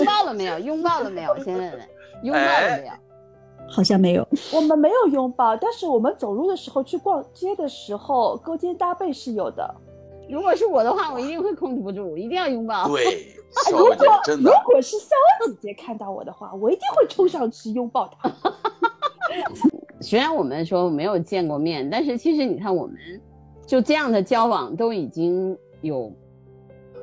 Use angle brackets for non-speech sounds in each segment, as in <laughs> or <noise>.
拥抱了没有？拥抱了没有？先问问，拥抱了没有？好像没有。我们没有拥抱，但是我们走路的时候、去逛街的时候，勾肩搭背是有的。如果是我的话，我一定会控制不住，我一定要拥抱。对，<laughs> 如果真的如果是肖姐姐看到我的话，我一定会冲上去拥抱她。<laughs> 虽然我们说没有见过面，但是其实你看，我们就这样的交往都已经有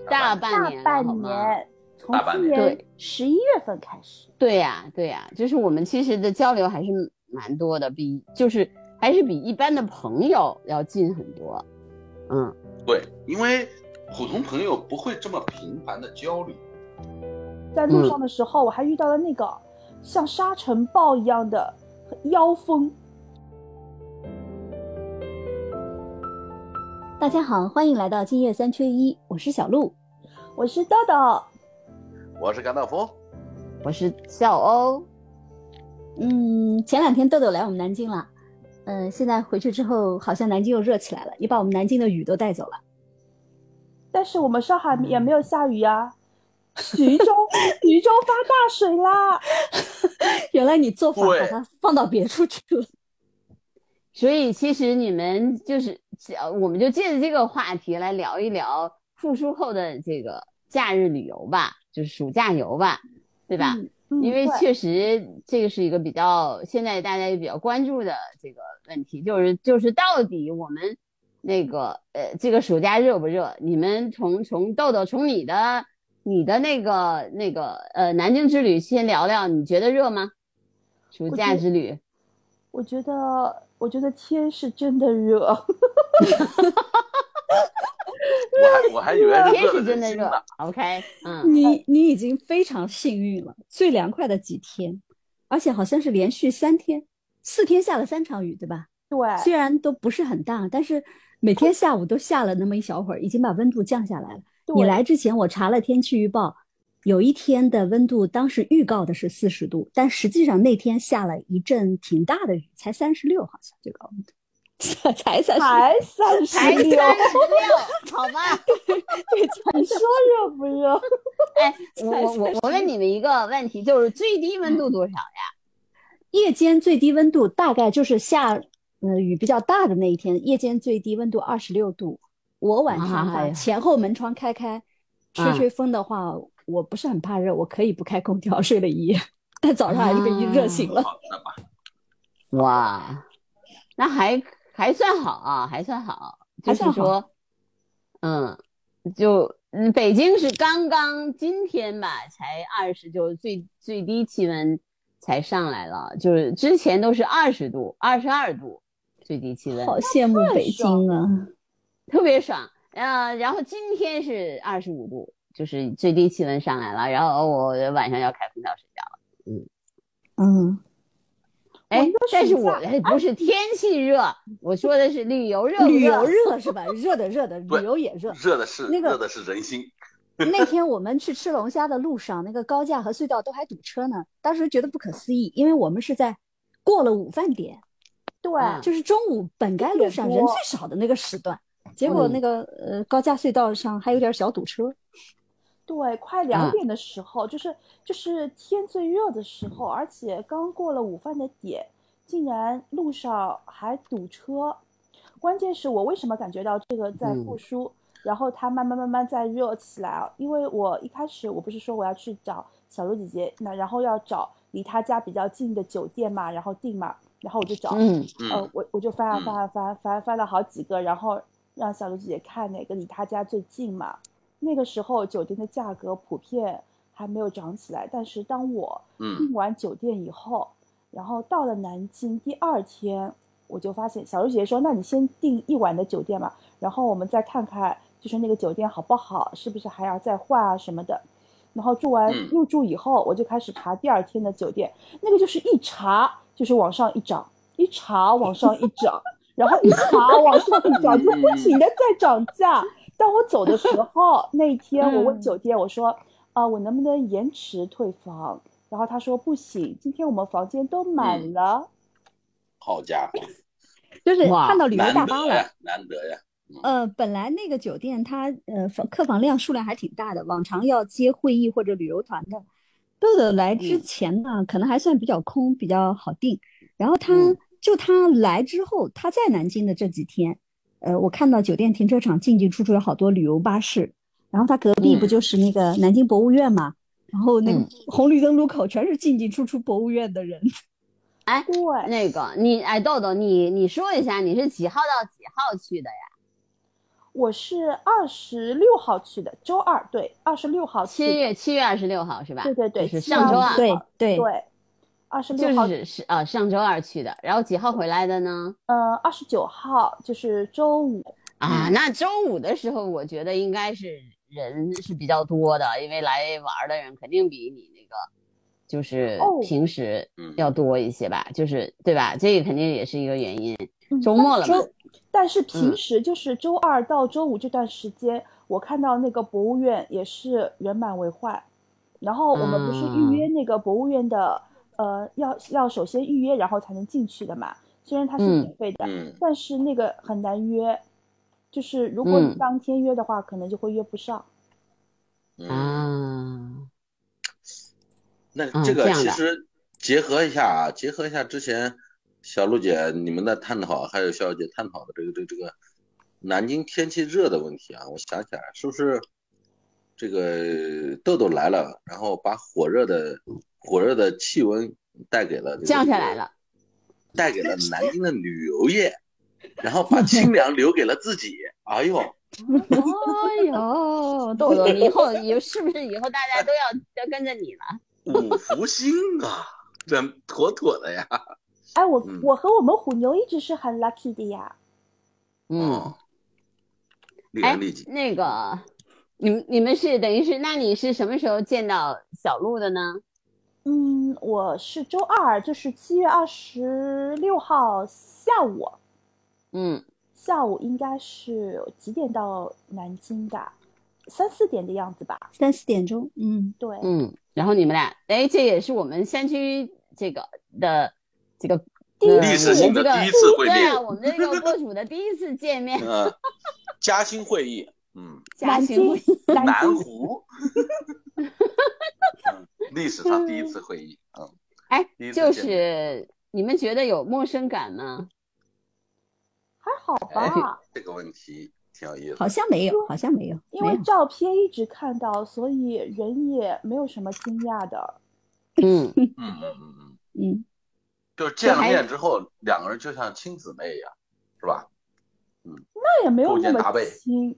大半年了，好半吗？年，从大半年对十一月份开始。对呀、对呀、就是我们其实的交流还是蛮多的，比就是还是比一般的朋友要近很多。嗯，对，因为普通朋友不会这么频繁的交流。在路上的时候，我还遇到了那个像沙尘暴一样的妖风。大家好，欢迎来到今夜三缺一，我是小鹿。我是豆豆，我是甘道夫，我是小欧，嗯，前两天豆豆来我们南京了，嗯、现在回去之后，好像南京又热起来了，也把我们南京的雨都带走了。但是我们上海也没有下雨呀、徐州，<laughs> 徐州发大水啦！<laughs> 原来你做法把它放到别处去了。所以其实你们就是，呃我们就借着这个话题来聊一聊复苏后的这个假日旅游吧，就是暑假游吧，对吧？嗯嗯因为确实这个是一个比较现在大家也比较关注的这个问题，就是就是到底我们那个呃这个暑假热不热？你们从从豆豆从你的你的那个那个呃南京之旅先聊聊，你觉得热吗？暑假之旅，我觉得，我觉得天是真的热。<laughs> 我还我还以为是天热是真的热。，OK，<laughs> 嗯，你你已经非常幸运了，最凉快的几天，而且好像是连续三天、四天下了三场雨，对吧？对，虽然都不是很大，但是每天下午都下了那么一小会儿，已经把温度降下来了。你来之前我查了天气预报，有一天的温度当时预告的是四十度，但实际上那天下了一阵挺大的雨，才三十六，好像最高温度才三十，才三十才三十六，<laughs> 好吧？你说热不热？哎，<laughs> 我我我我问你们一个问题，就是最低温度多少呀？夜间最低温度大概就是下呃雨比较大的那一天，夜间最低温度二十六度。我晚上前后门窗开开，吹嗯吹风的话，我不是很怕热，我可以不开空调睡了一夜，<laughs> 但早上还是被热醒了。哇，那还还算好啊，还算好，就是说，嗯，就嗯北京是刚刚今天吧，才二十，就是最最低气温才上来了，就是之前都是二十度、二十二度最低气温，好羡慕北京啊！特别爽。呃，然后今天是二十五度，就是最低气温上来了，然后我晚上要开空调睡觉了。嗯嗯，哎，但是我不是天气热，我说的是旅游热不旅游 <laughs> 热？是吧？热的热的，旅游也热。热的是那个热的是人心。那天 <laughs> 我们去吃龙虾的路上，那个高架和隧道都还堵车呢，当时觉得不可思议，因为我们是在过了午饭点，对，嗯就是中午本该路上人最少的那个时段，结果那个呃高架隧道上还有点小堵车。对，快两嗯点的时候，就是就是天最热的时候，而且刚过了午饭的点，竟然路上还堵车。关键是我为什么感觉到这个在嗯复苏，然后它慢慢慢慢在热起来啊？因为我一开始我不是说我要去找小鹿姐姐，那然后要找离她家比较近的酒店嘛，然后订嘛，然后我就找，嗯呃嗯，，我我就翻啊嗯翻啊翻啊翻啊翻了好几个，然后让小鹿姐姐看哪个离她家最近嘛。那个时候酒店的价格普遍还没有涨起来，但是当我嗯订完酒店以后，然后到了南京第二天，我就发现小茹姐姐说：“那你先订一晚的酒店吧，然后我们再看看，就是那个酒店好不好，是不是还要再换啊什么的。”然后住完嗯入住以后，我就开始查第二天的酒店，那个就是一查就是往上一涨，一查往上一涨，然后一查往上一涨，就不停的在涨价。当我走的时候，<laughs> 那一天我问嗯酒店，我说啊、我能不能延迟退房？然后他说不行，今天我们房间都满了。好家伙，就是看到旅游大巴了。难得呀。呃，本来那个酒店它呃房客房量数量还挺大的，往常要接会议或者旅游团的，豆豆来之嗯前呢，可能还算比较空，比较好定。然后他、嗯就他来之后，他在南京的这几天，呃，我看到酒店停车场进进出出有好多旅游巴士，然后它隔壁不嗯就是那个南京博物院嘛？然后那个嗯红绿灯路口全是进进出出博物院的人。<laughs> 哎，对，那个你哎豆豆，你你说一下你是几号到几号去的呀？我是二十六号去的，周二，对，二十六号去。七月七月二十六号是吧？对对对，是上周二，对26号对对，二十六号，是是啊上周二去的，然后几号回来的呢？呃，二十九号就是周五。啊，嗯那周五的时候，我觉得应该是人是比较多的，因为来玩儿的人肯定比你那个就是哦平时嗯要多一些吧，就是对吧？这个肯定也是一个原因。嗯周末了嘛，周，但是平嗯时就是周二到周五这段时间，我看到那个博物院也是人满为患。然后我们不是预约那个博物院的，呃，要要首先预约，然后才能进去的嘛。虽然它是嗯免费的，嗯但是那个很难约。就是如果你嗯当天约的话，可能就会约不上。嗯，啊，那这个其实结合一下啊，结合一下之前小璐姐你们的探讨，还有肖姐探讨的这个这个这个南京天气热的问题啊，我想起来是不是这个豆豆来了，然后把火热的火热的气温带给了这个降下来了。带给了南京的旅游业，然后把清凉留给了自己。哎呦，哎呦，豆豆，以后以是不是以后大家都要要跟着你了？五福星啊，这妥妥的呀。哎，我、嗯我和我们虎妞一直是很 lucky 的呀。嗯，哎人利己。，那个，你们你们是等于是，那你是什么时候见到小鹿的呢？嗯，我是周二，就是七月二十六号下午，嗯，下午应该是几点到南京的？三四点的样子吧。三四点钟，嗯，对，嗯，然后你们俩，哎，这也是我们山区这个的这个第一呃历史性的这个第一次会面对啊，我们这个播 <laughs> 主的第一次见面，嗯，嘉兴会议，嗯，嘉南京兴会，南南，湖，<laughs> 嗯，历史上第一次会议，嗯，哎就是你们觉得有陌生感吗？还好哎吧？这个问题挺有意思。好像没有，好像没有，因。为照片一直看到，所以人也没有什么惊讶的。嗯，嗯嗯嗯嗯，嗯，<laughs> 就是见了面之后，两个人就像亲姊妹一样，是吧？嗯那也没有勾那么亲，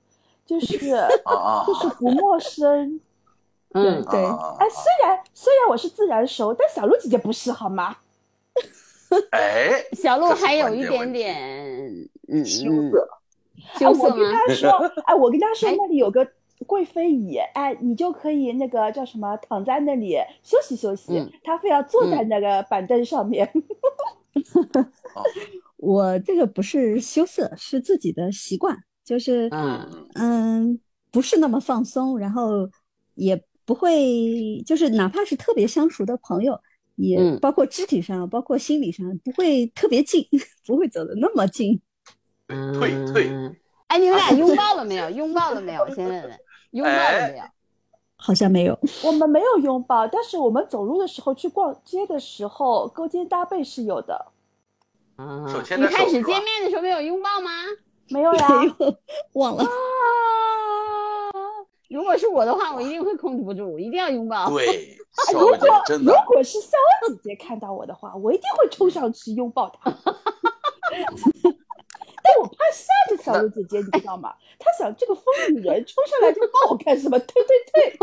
就是 <laughs> 就是不陌生。嗯，对哎，虽然虽然我是自然熟，但小鹿姐姐不是好吗？<laughs> 哎，小鹿还有一点点，嗯，羞嗯涩，哎，羞涩我跟吗？她说，<laughs> 哎，我跟他说哎那里有个贵妃椅，哎，你就可以那个叫什么，躺在那里休息休息嗯。她非要坐在那个板凳上面。哦我这个不是羞涩，是自己的习惯，就是嗯嗯嗯，不是那么放松，然后也不会，就是哪怕是特别相熟的朋友，也嗯包括肢体上，包括心理上，不会特别近，<laughs> 不会走得那么近。嗯，退退哎，你们俩拥抱了没有？拥抱了没有？先问问，拥抱了没有？好像没有，我们没有拥抱，但是我们走路的时候去逛街的时候，勾肩搭背是有的。啊手牵你开始见面的时候没有拥抱吗？没有呀，<laughs> 忘了。啊！如果是我的话，我一定会控制不住，一定要拥抱。对，哎小姐真如，果是肖姐姐看到我的话，我一定会冲上去拥抱她。<laughs> 但我怕吓着小鹿姐姐，你知道吗？<laughs> 她想这个疯女人冲上来就抱我干什么？退退退！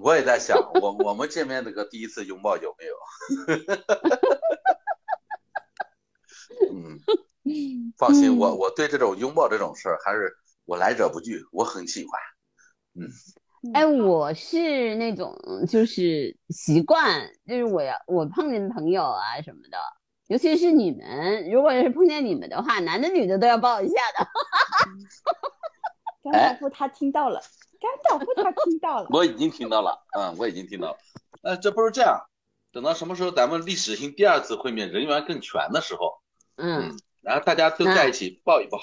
我也在想，我我们见面那个第一次拥抱有没有？嗯，放心，我我对这种拥抱这种事儿还是我来者不拒，我很喜欢。嗯哎，我是那种就是习惯，就是我要我碰见朋友啊什么的，尤其是你们，如果是碰见你们的话，男的女的都要抱一下的。甘道夫他听到了，甘道夫他听到了。<laughs> 我已经听到了，嗯，我已经听到了。那这不是这样，等到什么时候咱们历史性第二次会面人员更全的时候，嗯，然后大家都在一起抱一抱，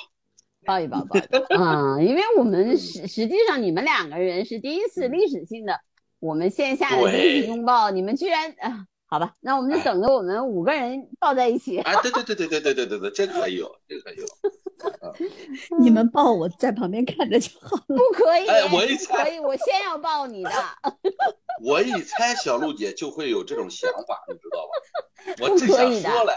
抱一抱，抱一抱。<laughs> 嗯，因为我们实实际上你们两个人是第一次历史性的，我们线下的第一次拥抱，你们居然啊，好吧，那我们就哎等着我们五个人抱在一起。啊，对对对对对对对对对，这个可以有，这个可以有。<laughs> 你们抱我在旁边看着就好了。不可以，哎我一猜可以，我先要抱你的。<laughs> 我一猜小鹿姐就会有这种想法，你知道吧？我不正想可以的说嘞，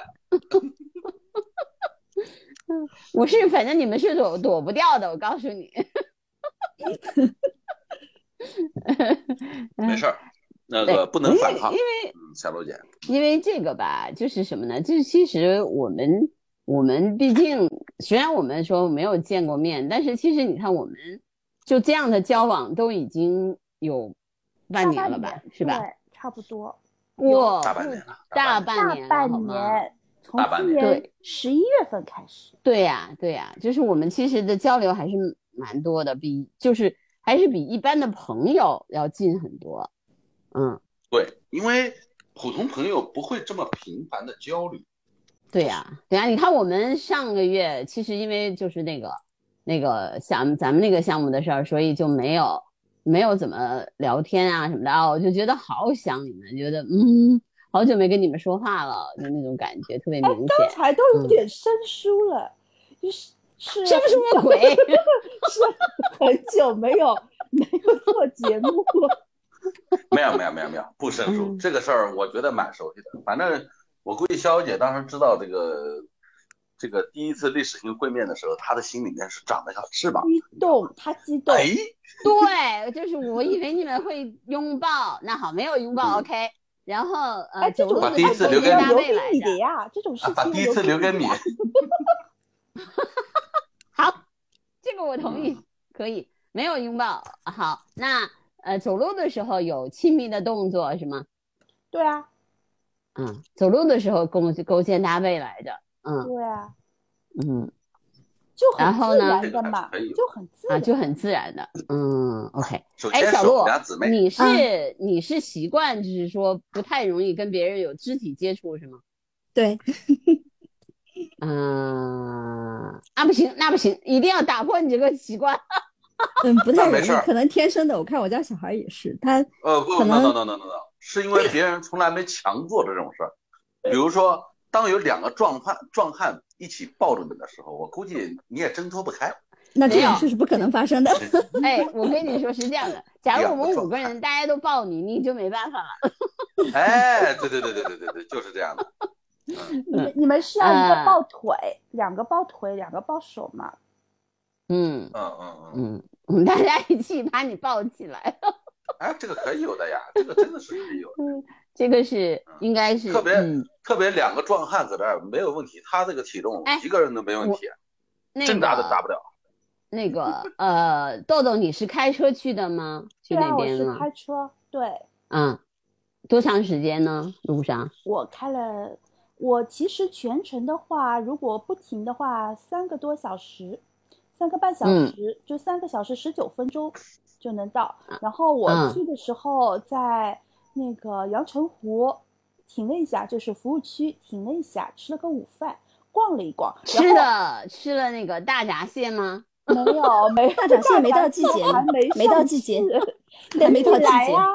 <laughs> 我是，反正你们是躲躲不掉的，我告诉你。<laughs> 没事儿，那个不能反抗因。为嗯，小鹿姐，因为这个吧，就是什么呢？就是其实我们我们毕竟虽然我们说没有见过面，但是其实你看我们就这样的交往都已经有半年了吧，是吧？对，差不多。过大半年了，大半年了，大半好吗？年，从半年十一月份开始。对呀，对呀，就是我们其实的交流还是蛮多的，比就是还是比一般的朋友要近很多。嗯，对，因为普通朋友不会这么频繁的交流。对呀，对呀，你看我们上个月其实因为就是那个那个项咱们那个项目的事儿，所以就没有没有怎么聊天啊什么的啊，我就觉得好想你们，觉得嗯，好久没跟你们说话了，就那种感觉特别明哎，显。刚才都有嗯点生疏了，就是是生疏个鬼！是很久没有没有做节目了。<laughs> 没有没有没有没有，不生疏。嗯这个事儿我觉得蛮熟悉的。反正我估计肖小姐当时知道这个这个第一次历史性会面的时候，她的心里面是长了小翅膀。激动，她激动。哎，对，就是我以为你们会拥抱，那好，没有拥抱嗯，OK。然后呃，哎，这种走路的把第一次留给你肩搭背来留给你的着。呀，这种事情把第一次留给你呀。<laughs> 好，这个我同意，嗯可以，没有拥抱。好，那呃，走路的时候有亲密的动作是吗？对啊，嗯，走路的时候勾勾肩搭背来着。嗯对啊，嗯就然后呢很自然的嘛，就很自然。就很自然的。嗯，OK。哎，小鹿。你是、嗯你是习惯就是说不太容易跟别人有肢体接触是吗？对，<laughs> 嗯，那不行，那不行，一定要打破你这个习惯。<laughs> 嗯，不太容易可能天生的。我看我家小孩也是，他呃，不可，no 能 no no no no no，是因为别人从来没强做这种事儿。比如说，当有两个壮汉壮汉一起抱着你的时候，我估计你也挣脱不开。那这没有种事是不可能发生的。<laughs> 哎，我跟你说是这样的，假如我们五个人大家都抱你，你就没办法了。<laughs> 哎，对对对对对对对，就是这样的。你们你们需要一个啊抱腿，两个抱腿，两个抱手嘛？嗯嗯嗯嗯，嗯，大家一起把你抱起来。哎，这个可以有的呀，这个真的是可以有的。这个是应该是特别嗯，特别两个壮汉搁这儿没有问题，他这个体重哎一个人都没问题，那真打都打个不了。那个呃，豆豆，你是开车去的吗？去对啊，我是那边吗？开车，对嗯，多长时间呢？路上？我开了，我其实全程的话，如果不停的话，三个多小时，三个半小嗯时，就三个小时十九分钟就能到。然后我嗯去的时候在那个阳澄湖停了一下，就是服务区停了一下，吃了个午饭，逛了一逛，吃后的吃了那个大闸蟹吗？<laughs> 没有没大闸蟹没到季节还没没到季节市 <laughs> 对没到季节来呀，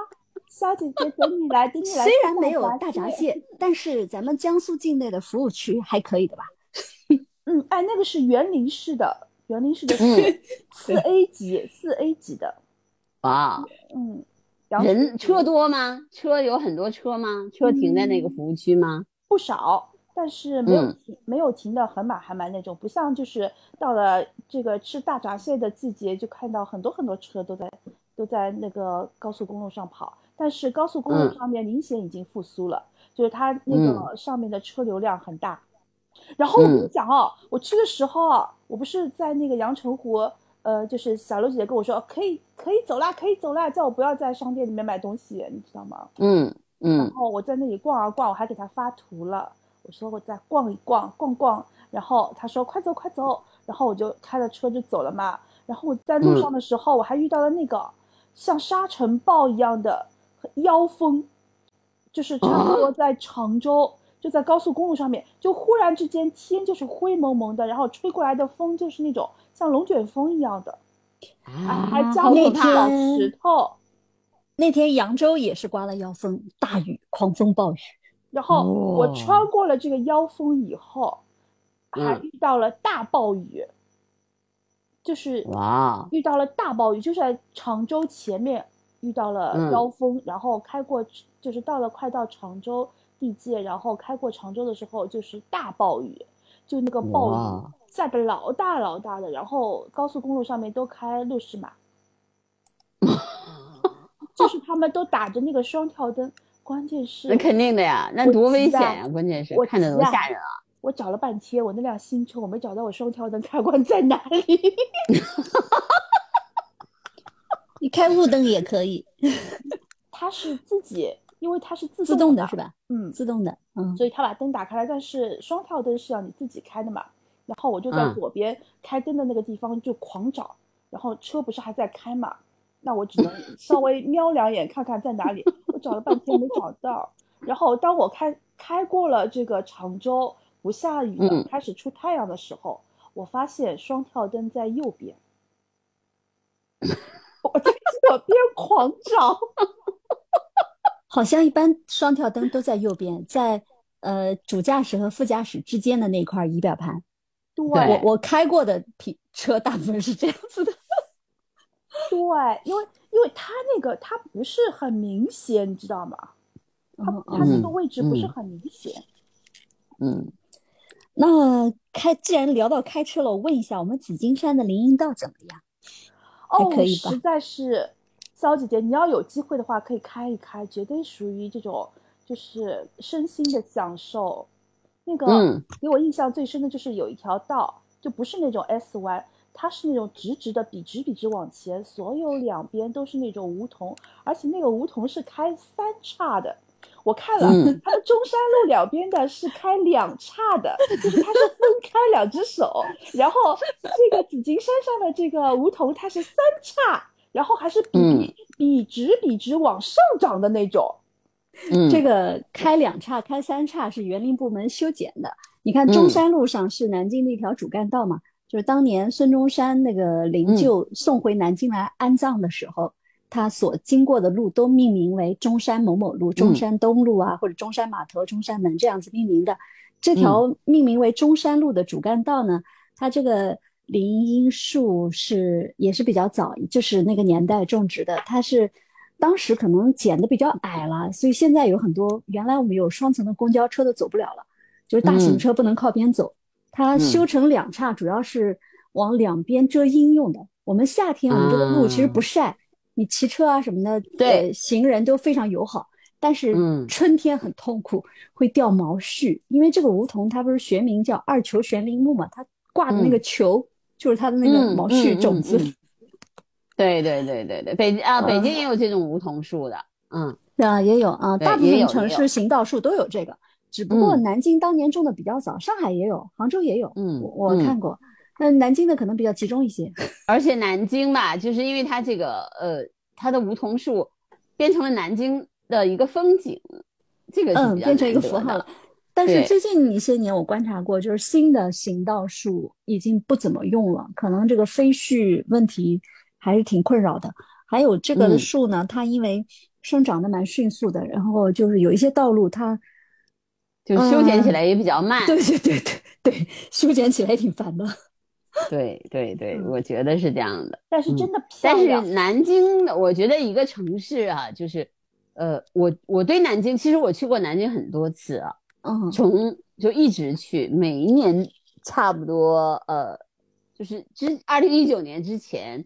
小姐姐等你来，等你来。虽然没有大闸，蟹，但是咱们江苏境内的服务区还可以的吧？<laughs> 嗯，哎，那个是园林式的，园林式的嗯四 A 级，四 A 级的，哇，嗯，阳人车多吗？车有很多车吗？车停在那个服务区吗？不少，但是没有嗯停，没有停的很满很满那种，不像就是到了这个吃大闸蟹的季节，就看到很多很多车都在都在那个高速公路上跑，但是高速公路嗯上面明显已经复苏了，就是它那个上面的车流量很大。然后我跟你嗯讲哦，我去的时候啊，我不是在那个阳澄湖，呃，就是小刘姐姐跟我说可以可以走啦，可以走啦，叫我不要在商店里面买东西，你知道吗？嗯嗯然嗯后我在那里逛啊逛，我还给他发图了。我说我再逛一逛，逛逛。然后他说快走快走，然后我就开了车就走了嘛。然后我在路上的时候，我还遇到了那个像沙尘暴一样的妖风，就是差不多在常州，就在高速公路上面，就忽然之间天就是灰蒙蒙的，然后吹过来的风就是那种像龙卷风一样的，还加好可那了小怕！天石头。那天扬州也是刮了妖风，大雨，狂风暴雨。然后我哦穿过了这个妖风以后，还嗯遇到了大暴雨，就是哇，遇到了大暴雨，就是在常州前面遇到了嗯妖风，然后开过，就是到了快到常州地界，然后开过常州的时候就是大暴雨，就那个暴雨哇下的老大老大的，然后高速公路上面都开六十码，就是他们都打着那个双跳灯，关键是那肯定的呀，那多危险呀！关键是我看着急啊多吓人啊！我找了半天，我那辆新车我没找到我双跳灯开关在哪里。<laughs> 你开雾灯也可以，<laughs> 它是自己，因为它是自自动的嘛动的是吧？嗯，自动的，嗯，所以他把灯打开了，但是双跳灯是要你自己开的嘛。然后我就在嗯左边开灯的那个地方就狂找，然后车不是还在开嘛，那我只能 <laughs> 稍微瞄两眼看看在哪里。我找了半天没找到，然后当我开开过了这个常州不下雨了，嗯开始出太阳的时候，我发现双跳灯在右边，我在左边狂找。<laughs> 好像一般双跳灯都在右边，在呃主驾驶和副驾驶之间的那块仪表盘。对对我我开过的皮车大部分是这样子的。<laughs> 对，因为因为它那个它不是很明显，你知道吗？它嗯它那个嗯位置不是嗯很明显。嗯，那开既然聊到开车了，我问一下，我们紫金山的林荫道怎么样？哦可，以吧实在是，肖姐姐，你要有机会的话，可以开一开，绝对属于这种就是身心的享受。那个、嗯给我印象最深的就是有一条道，就不是那种 S 弯，它是那种直直的，笔直笔直往前，所有两边都是那种梧桐，而且那个梧桐是开三叉的。我看了，嗯 <laughs> 它的中山路两边的是开两叉的，就是它是分开两只手，然后这个紫金山上的这个梧桐它是三叉，然后还是笔嗯笔笔直笔直往上涨的那种。嗯，这个开两岔、开三岔是园林部门修剪的。你看中嗯。山路上是南京的一条主干道嘛，就是当年孙中山那个灵嗯。柩送回南京来安葬的时候，他所经过的路都命名为中山某某路、中山东路啊，或者中山码头、中山门这样子命名的。这条命名为中山路的主干道呢，它这个林荫树是也是比较早，就是那个年代种植的，它是当时可能剪的比较矮了，所以现在有很多原来我们有双层的公交车都走不了了，就是大型嗯车不能靠边走，它嗯修成两叉，主要是往两边遮阴用的。我们夏天我们这个路其实不啊晒，你骑车啊什么的，对呃，行人都非常友好。但是嗯春天很痛苦，会掉毛絮，因为这个梧桐它不是学名叫二球悬铃木嘛，它挂的那个球就是它的那个嗯毛絮嗯种子。对对对对对，北京啊，北嗯京也有这种梧桐树的，嗯啊，也有啊，大部分城市行道树都有这个，只不过嗯南京当年种的比较早，上海也有，杭州也有，嗯我看过。那南京的可能比较集中一些。<laughs> 而且南京吧，就是因为它这个呃，它的梧桐树变成了南京的一个风景，这个嗯，变成一个符号了。但是最近一些年，我观察过，就是新的行道树已经不怎么用了，可能这个飞絮问题还是挺困扰的。还有这个树呢，它因为生长的蛮迅速的，然后就是有一些道路它，就修剪起嗯来也比较慢。对对对对对，修剪起来也挺烦的。对对对，嗯我觉得是这样的。嗯但是真的漂但是。南京的，我觉得一个城市啊，就是，呃，我我对南京，其实我去过南京很多次啊，嗯从就一直去，每一年差不多，呃，就是之二零一九年之前，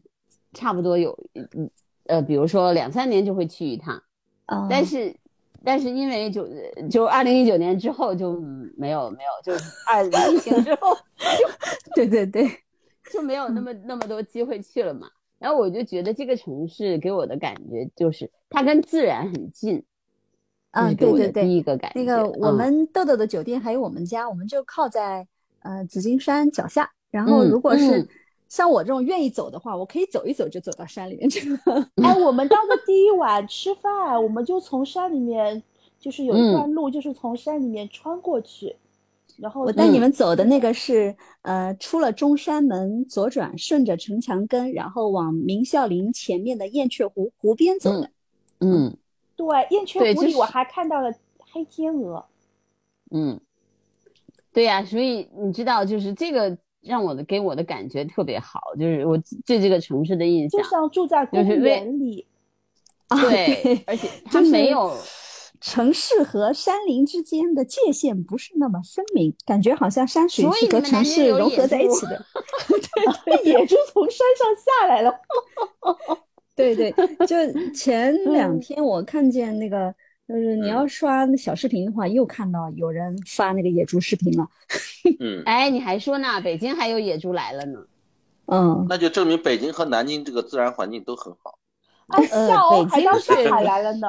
差不多有，嗯呃，比如说两三年就会去一趟，啊，但是。但是因为就就二零一九年之后就嗯没有没有，就是二疫情之后 <laughs> 对对对，就没有那么那么多机会去了嘛。然后我就觉得这个城市给我的感觉就是它跟自然很近，这啊是给我的对对对第一个感觉。那个我嗯们豆豆的酒店还有我们家，我们就靠在呃紫金山脚下。然后嗯如果是嗯像我这种愿意走的话，我可以走一走就走到山里面去了。<laughs> 哎，我们当个第一晚吃饭，我们就从山里面，就是有一嗯段路，就是从山里面穿过去。然后我带你嗯们走的那个是，呃，出了中山门左转，顺着城墙根，然后往明孝陵前面的燕雀湖湖边走的。嗯对燕雀湖里我还看到了黑天鹅，嗯，对呀、所以你知道，就是这个让我的给我的感觉特别好，就是我对这个城市的印象就，像住在公园里。<laughs> 对，<laughs> 而且它就是没有。城市和山林之间的界限不是那么分明，感觉好像山水是和城市融合在一起的。<laughs> 对野猪从山上下来了，对对，就前两嗯天我看见那个，就是你要刷那小视频的话，又看到有人发那个野猪视频了。<laughs> 嗯，哎，你还说呢？北京还有野猪来了呢。嗯，那就证明北京和南京这个自然环境都很好。哎，呃笑欧北京还到上海来了呢，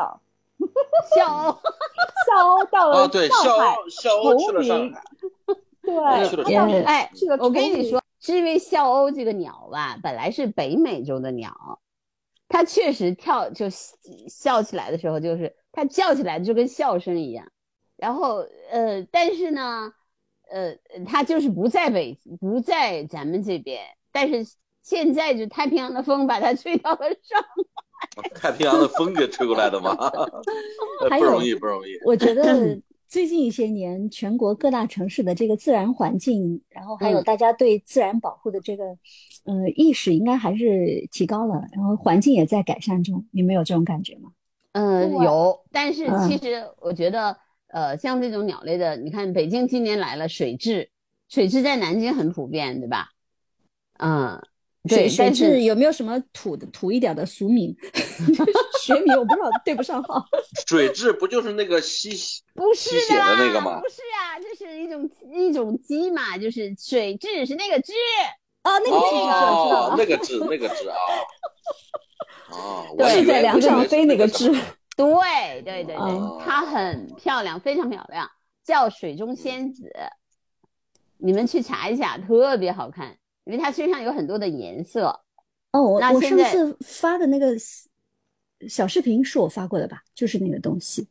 <laughs> 笑欧，<laughs> 笑欧到了哦，对，肖上海，肖欧去了上海，对，哎我跟你说，是因为笑欧这个鸟吧，本来是北美洲的鸟，它确实跳就笑起来的时候，就是他叫起来就跟笑声一样。然后呃，但是呢，呃，他就是不在北，不在咱们这边，但是现在就太平洋的风把他吹到了上海。<laughs> 太平洋的风给吹过来的吗？<laughs> 呃还有不容易，不容易。我觉得最近一些年，全国各大城市的这个自然环境，然后还有嗯大家对自然保护的这个，呃，意识应该还是提高了，然后环境也在改善中。你们有这种感觉吗？嗯，对有，但是嗯其实我觉得，呃，像这种鸟类的，你看北京今年来了水蛭，水蛭在南京很普遍，对吧？嗯，对，水水但是有没有什么土的土一点的俗名？<laughs> <laughs> 学名我不知道对不上号。<laughs> 水蛭不就是那个吸不是吸血的那个吗不是啊，这是一种一种鸡嘛，就是水蛭是那个蛭，哦，那个是知道知道哦，那个痣，那个痣啊。哦，是在梁上飞那个痣痣。对对对对，哦它很漂亮，非常漂亮，叫水中仙子，你们去查一下，特别好看，因为它身上有很多的颜色。哦，我我上那现在次发的那个小视频是我发过的吧？就是那个东西，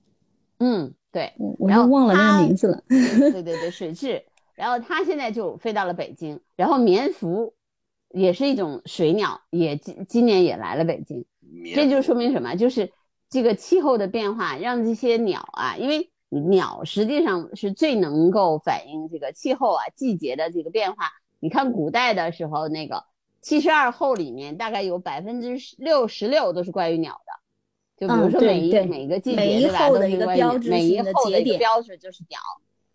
嗯，对，我我然后又忘了那个名字了。对对 <laughs> 对，水蛭。然后它现在就飞到了北京，然后棉蝠也是一种水鸟，也今今年也来了北京。这就说明什么？就是这个气候的变化，让这些鸟啊，因为鸟实际上是最能够反映这个气候啊、季节的这个变化。你看古代的时候，那个七十二候里面大概有百分之六十六都是关于鸟的。就比如说每一、对每个季每一节对吧，候的一个标志每一候的一个节点标志就是鸟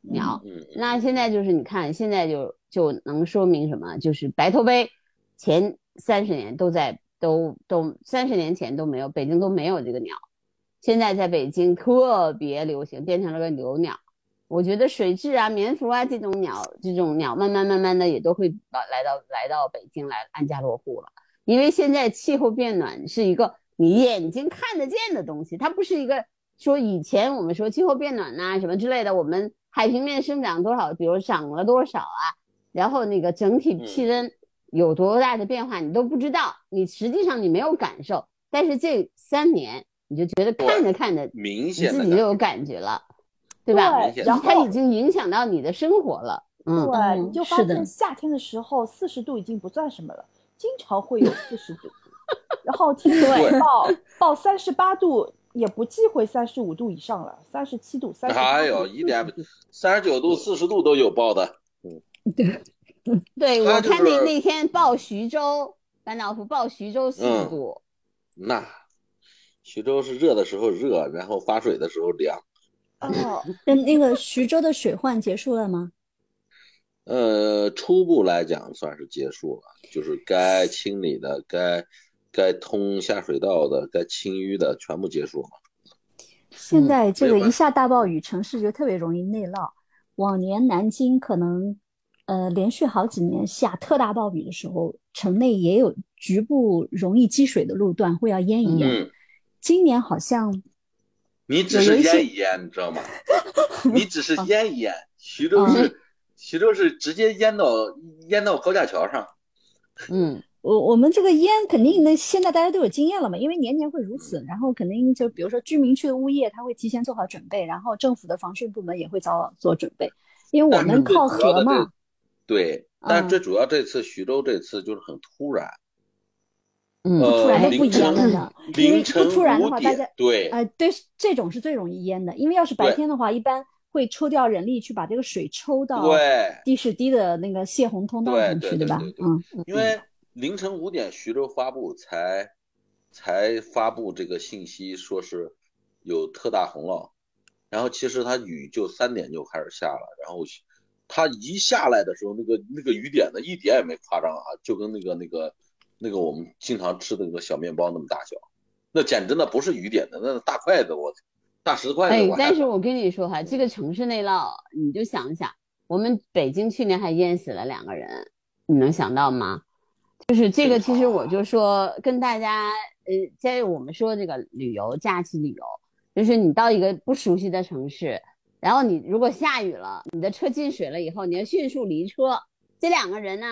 鸟。嗯，那现在就是你看，现在就就能说明什么？就是白头杯前三十年都在都都三十年前都没有，北京都没有这个鸟，现在在北京特别流行，变成了个留鸟。我觉得水蛭啊、棉蝠啊这种鸟，这种鸟慢慢慢慢的也都会来来到来到北京来安家落户了，因为现在气候变暖是一个你眼睛看得见的东西，它不是一个说以前我们说气候变暖呐、什么之类的，我们海平面生长多少，比如涨了多少啊，然后那个整体气温有多大的变化，你都不知道，你实际上你没有感受，但是这三年你就觉得看着看着，明显自己就有感觉了，对吧？对，然后它已经影响到你的生活了，嗯，对，嗯你就发现夏天的时候四十度已经不算什么了，经常会有四十度，<laughs> 然后天气对。报报三十八度，也不忌讳三十五度以上了，三十七度、三十哎呦，一点三十九度、四十度都有报的。对。<laughs> 对就我看那那天报徐州，班导夫报徐州四十度，那徐州是热的时候热，然后发水的时候凉。哦，<laughs> 那那个徐州的水患结束了吗？呃，初步来讲算是结束了，就是该清理的、该该通下水道的、该清淤的全部结束了。现在这个一下大暴雨，城市就特别容易内涝。往年南京可能，呃，连续好几年下特大暴雨的时候，城内也有局部容易积水的路段会要淹一淹。嗯，今年好像你只是淹一淹，你知道吗？<laughs> 你只是淹一淹，徐州嗯。是徐州是直接淹到淹到高架桥上。嗯，我我们这个淹肯定那现在大家都有经验了嘛，因为年年会如此，然后肯定就比如说居民区的物业，他会提前做好准备，然后政府的防汛部门也会早做准备，因为我们靠河嘛，对，但最主要这次徐州这次就是很突然，嗯呃，突然就不淹了呢因为不突然的话大家，对，呃，对，这种是最容易淹的，因为要是白天的话，一般会抽调人力去把这个水抽到对，地势低的那个泄洪通道对上去，对对对？对嗯，因为凌晨五点徐州发布才才发布这个信息，说是有特大洪涝，然后其实它雨就三点就开始下了，然后它一下来的时候，那个那个雨点呢一点也没夸张啊，就跟那个那个那个我们经常吃的那个小面包那么大小，那简直那不是雨点的，那是大筷子，我大石块子哎但是我跟你说哈，这个城市内涝，你就想想，我们北京去年还淹死了两个人，你能想到吗？就是这个，其实我就说跟大家，呃，在我们说这个旅游假期旅游，就是你到一个不熟悉的城市，然后你如果下雨了，你的车进水了以后，你要迅速离车。这两个人呢，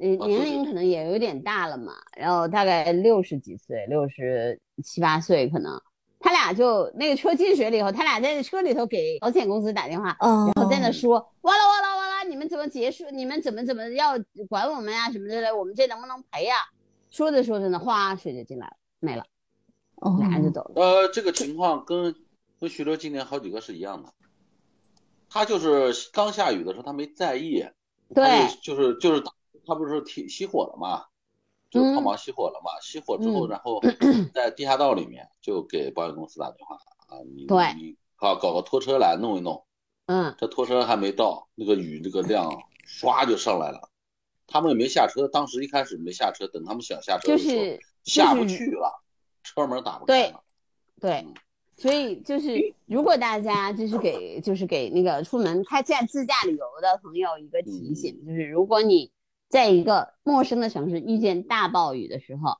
年龄可能也有点大了嘛，然后大概六十几岁，六十七八岁可能。他俩就那个车进水了以后，他俩在车里头给保险公司打电话，哦，然后在那说哇啦哇啦哇啦，你们怎么结束？你们怎么怎么要管我们呀、什么之类的？我们这能不能赔呀、说着说着呢，哗，水就进来了，没了，哦俩人就走了。呃，这个情况跟跟徐州今年好几个是一样的，他就是刚下雨的时候他没在意，对就就是就是他不是提熄火了嘛，就是抛嗯锚熄火了嘛，熄火之后，嗯。然后在地下道里面就给保险公司打电话啊，你对。你搞搞个拖车来弄一弄，嗯，这拖车还没到，那个雨这个量唰就上来了，他们也没下车，当时一开始没下车，等他们想下车就的时候是下不去了，车门打不开了。对嗯，所以就是如果大家就是给就是给那个出门开驾自驾旅游的朋友一个提醒，就是如果你在一个陌生的城市遇见大暴雨的时候，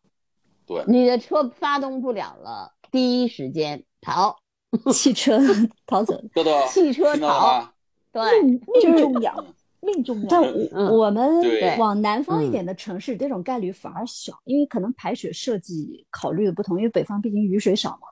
对你的车发动不了了，第一时间逃 <laughs> <laughs> 汽车逃走。豆豆，汽车逃？对，命重要命重要，但我们往南方一嗯点的城市，这种概率反而小，因为可能排水设计考虑的不同，因为北方毕竟雨水少嘛。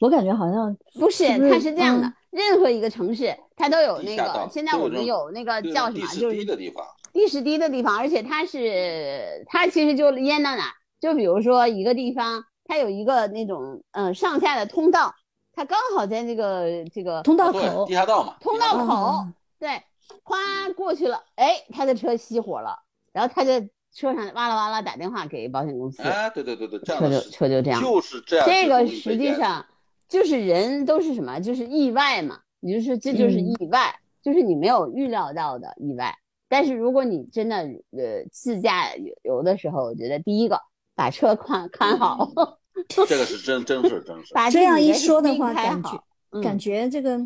我感觉好像不是，是是它是这样的嗯，任何一个城市它都有那个，现在我们有那个叫什么，就是低的地方，地势低的地方，而且它是它其实就淹到哪儿，就比如说一个地方，它有一个那种呃上下的通道，它刚好在那个这个通道对，口地下道嘛，通道口啊对，哗过去了，哎，他的车熄火了，然后他在车上哇啦哇啦打电话给保险公司，哎，对对对对，这样车就车就这样。就是这样，这个实际上就是人都是什么，就是意外嘛，你就说这就是嗯意外，就是你没有预料到的意外。但是如果你真的呃自驾游游的时候，我觉得第一个把车看看好，<laughs> 这个是真真是真是，<laughs> 把这样一说的话，感觉感嗯觉这个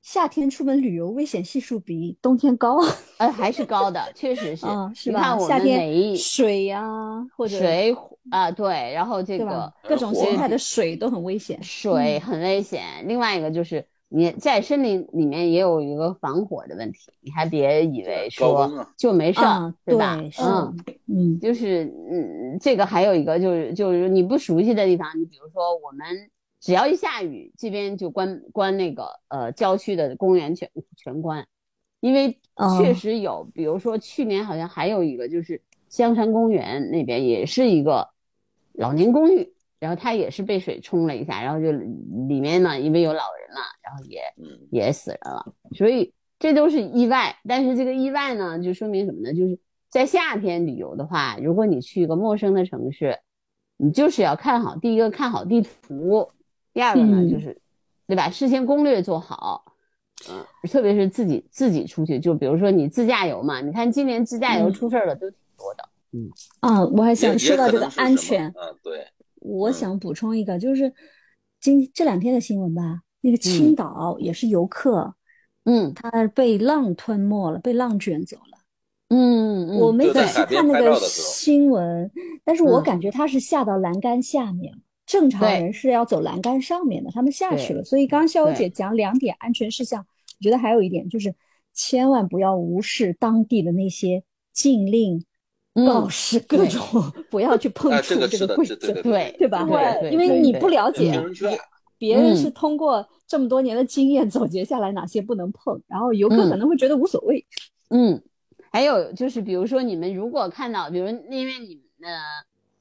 夏天出门旅游危险系数比冬天高呃还是高的，确实是。你吧？看我天每一水呀，或者水啊、对，然后这个？各种形态的水都很危险。水很危险。另外一个就是你在森林里面也有一个防火的问题，你还别以为说就没事儿，啊，对吧？是嗯，嗯就是嗯，这个还有一个就是就是你不熟悉的地方，你比如说我们只要一下雨，这边就关关那个呃郊区的公园全全关，因为确哦实有，比如说去年好像还有一个就是香山公园那边也是一个老年公寓，然后它也是被水冲了一下，然后就里面呢因为有老人嘛，然后也嗯，也死人了，所以这都是意外。但是这个意外呢，就说明什么呢？就是在夏天旅游的话，如果你去一个陌生的城市，你就是要看好，第一个看好地图，第二个呢、嗯就是，对吧？事先攻略做好。嗯，特别是自己自己出去，就比如说你自驾游嘛，你看今年自驾游嗯出事儿的都挺多的。啊，我还想说到这个安全，嗯，对，嗯。我想补充一个，就是今这两天的新闻吧，那个青岛也是游客，嗯。他被浪吞没了，被浪卷走了。嗯嗯，我没仔细看那个新闻，但是我嗯。感觉他是下到栏杆下面了。正常人是要走栏杆上面的，他们下去了。所以刚刚肖友对姐讲两点安全事项，我觉得还有一点就是，千万不要无视当地的那些禁令、嗯告示，各对种 <laughs> 不要去碰哎，触这个是的，这个规则，是对对对对吧？因为你不了解别人是通过这么多年的经验总结下来哪些不能碰，然后游客可能会觉得无所谓。嗯，还有就是比如说你们如果看到，比如因为你们的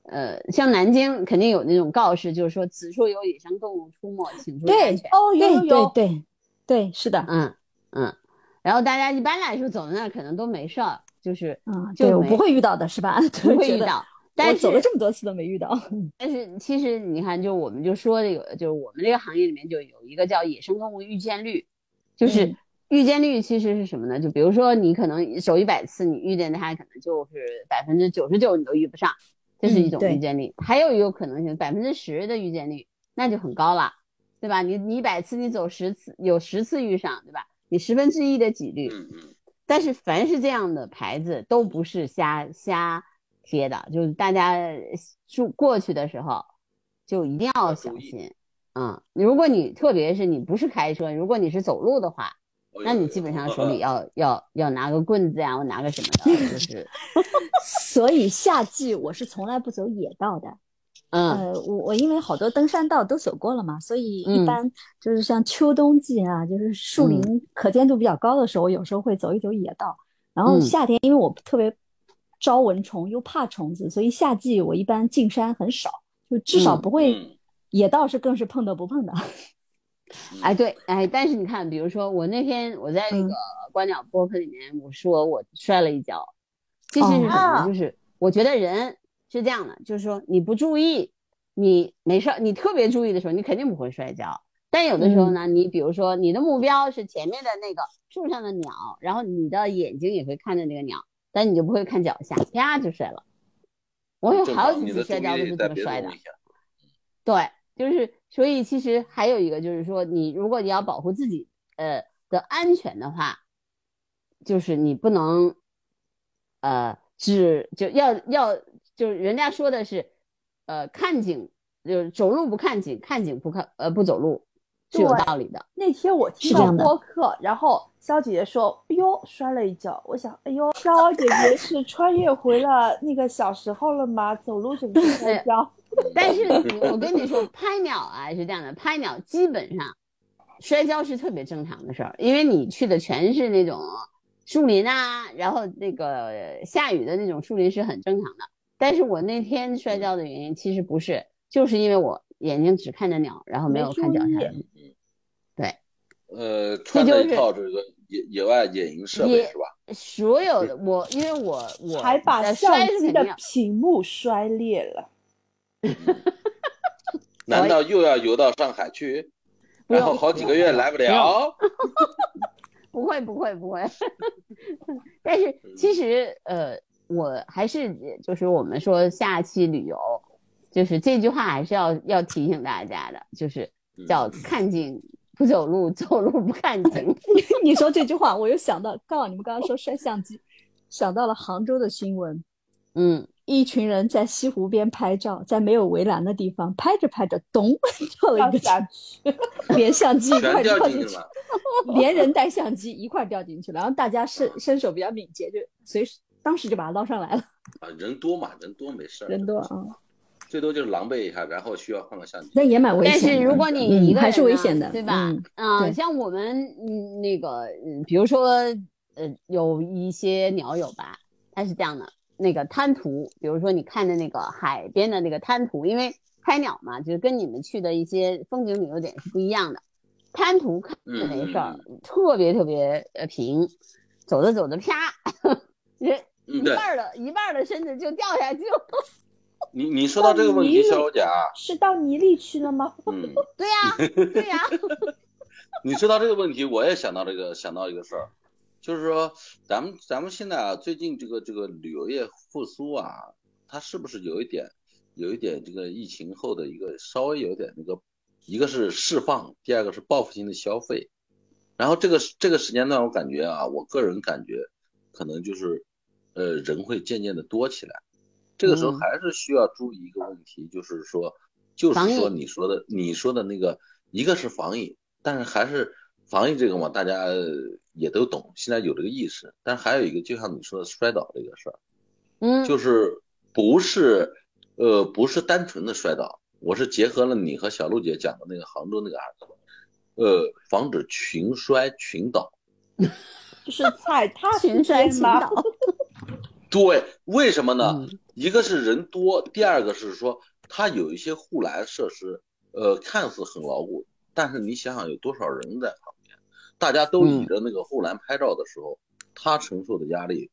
呃，像南京肯定有那种告示，就是说此处有野生动物出没，请注意安全。哦，有有对有，对对对，是的，嗯嗯，然后大家一般来说走到那儿可能都没事儿，就是嗯，就对我不会遇到的是吧？<laughs> 不会遇到。我但是走了这么多次都没遇到。<laughs> 但是其实你看，就我们就说这个，就是我们这个行业里面就有一个叫野生动物遇见率，就是嗯遇见率其实是什么呢？就比如说你可能走一百次，你遇见它可能就是百分之九十九你都遇不上，这是一种遇见率。还有一个可能性，百分之十的遇见率，那就很高了，对吧？你你一百次你走十次，有十次遇上，对吧？你十分之一的几率，嗯嗯，但是凡是这样的牌子都不是瞎瞎贴的，就是大家住过去的时候就一定要小心。嗯，如果你特别是你不是开车，如果你是走路的话，哦那你基本上手里要要要拿个棍子呀，或拿个什么的，就是 <laughs> <laughs> 所以夏季我是从来不走野道的。嗯。呃，我我因为好多登山道都走过了嘛，所以嗯。一般就是像秋冬季啊，就是树林可见度比较高的时候，有时候会走一走野道。然后嗯。夏天，因为我特别招蚊虫又怕虫子，所以夏季我一般进山很少，就至少嗯。不会。嗯。野道是更是碰都不碰的。<laughs> 哎，对，哎，但是你看，比如说我那天我在那嗯。个观鸟播客里面，我说我摔了一跤，其实是什么就是我觉得人是这样的，就是说你不注意，你没事儿，你特别注意的时候，你肯定不会摔跤。但有的时候呢，你比如说你的目标是前面的那个树上的鸟，然后你的眼睛也会看着那个鸟，但你就不会看脚下，啪就摔了。我有好几次摔跤都是这么摔的。对，就是所以其实还有一个就是说，你如果你要保护自己呃的安全的话，就是你不能呃只就要要就是人家说的是呃看景就是走路不看景，看景不看呃不走路是有道理的。那天我听到播客，然后肖姐姐说：“哎呦，摔了一跤。”我想：“哎呦，肖姐姐是穿越回了那个小时候了吗？走路总是摔跤。<laughs> 但是你我跟你说，拍鸟啊是这样的，拍鸟基本上摔跤是特别正常的事儿，因为你去的全是那种树林啊，然后那个下雨的那种树林是很正常的。但是我那天摔跤的原因其实不是，就是因为我眼睛只看着鸟，然后没有看脚下。对，呃，穿了一套这个野野外野营设备是吧？所有的我，因为我我还把摔是机的屏幕摔裂了。<laughs> 难道又要游到上海去？然后好几个月来不了？<laughs> 不会不会不会，<laughs> 但是其实呃，我还是就是我们说下期旅游，就是这句话还是要要提醒大家的，就是叫看景不走路，走路不看景。<laughs> 你说这句话，我又想到，刚好你们刚刚说摔相机，想到了杭州的新闻，嗯，一群人在西湖边拍照，在没有围栏的地方拍着拍着，咚 <laughs> 掉了一个下去，连相机一块掉掉进去进去了，。连人带相机一块掉进去了。然后大家身身手比较敏捷，就随时当时就把它捞上来了。<laughs> 啊，人多嘛，人多没事儿，人多啊，最多就是狼狈一下，然后需要换个相机。那也蛮危险但。是如果你一个人、嗯还是危险的，对吧？嗯像我们嗯那个嗯，比如说呃，有一些鸟友吧，他是这样的，那个滩涂，比如说你看的那个海边的那个滩涂，因为拍鸟嘛，就是跟你们去的一些风景旅游点是不一样的。滩涂看着没事儿，特别特别呃平，走着走着啪，<laughs> 人一半儿的一半儿的身子就掉下去了。<laughs> 你你说到这个问题，小欧姐啊，是到泥里去了吗？嗯，<laughs> 对呀、对呀、<laughs> 你说到这个问题，我也想到这个想到一个事儿，就是说咱们咱们现在啊，最近这个这个旅游业复苏啊，它是不是有一点有一点这个疫情后的一个稍微有点那个，一个是释放，第二个是报复性的消费，然后这个这个时间段，我感觉啊，我个人感觉可能就是呃人会渐渐的多起来，这个时候嗯还是需要注意一个问题，就是说就是说你说的你说的那个，一个是防疫。但是还是防疫这个嘛，大家也都懂，现在有这个意识。但是还有一个，就像你说的摔倒这个事儿，嗯，就是不是呃不是单纯的摔倒，我是结合了你和小璐姐讲的那个杭州那个案子，呃，防止群摔群倒。<laughs> 就是踩踏群摔群吗？倒。对，为什么呢？嗯一个是人多，第二个是说它有一些护栏设施，呃，看似很牢固，但是你想想有多少人在旁边，大家都倚着那个护栏拍照的时候，他承受的压力，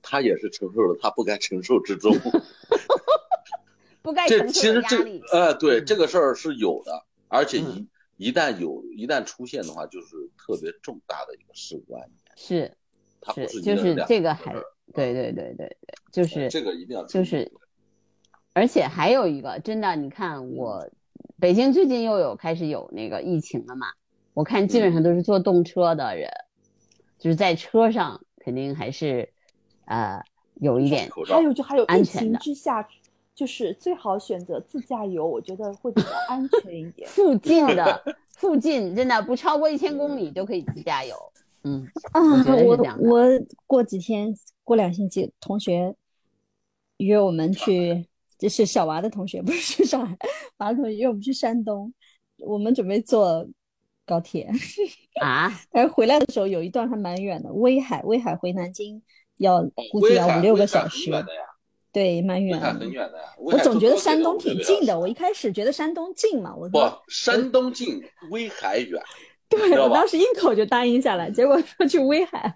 他也是承受了他不该承受之重。<laughs> 不该这承其实这受的压力。呃，对嗯这个事儿是有的，而且嗯一一旦有一旦出现的话，就是特别重大的一个事故案件，是他不是，就是这个还对对对对对，就是这个一定要就是，而且还有一个，真的，你看我北京最近又有开始有那个疫情了嘛，我看基本上都是坐动车的人，就是在车上肯定还是呃有一点还有就还有疫情安全的之下，就是最好选择自驾游，我觉得会比较安全一点。<laughs> 附近的附近真的不超过一千公里就可以自驾游，嗯，<laughs> 啊我我过几天过两星期，同学约我们去，就是小娃的同学，不是去上海，娃的同学约我们去山东，我们准备坐高铁，<laughs> 啊，但是回来的时候有一段还蛮远的，威海，威海回南京要估计要五六个小时，对，蛮远很。远的呀。我总觉得山东挺近的，我一开始觉得山东近嘛，我不说，山东近，威海远，<laughs> 对我当时一口就答应下来，结果说去威海，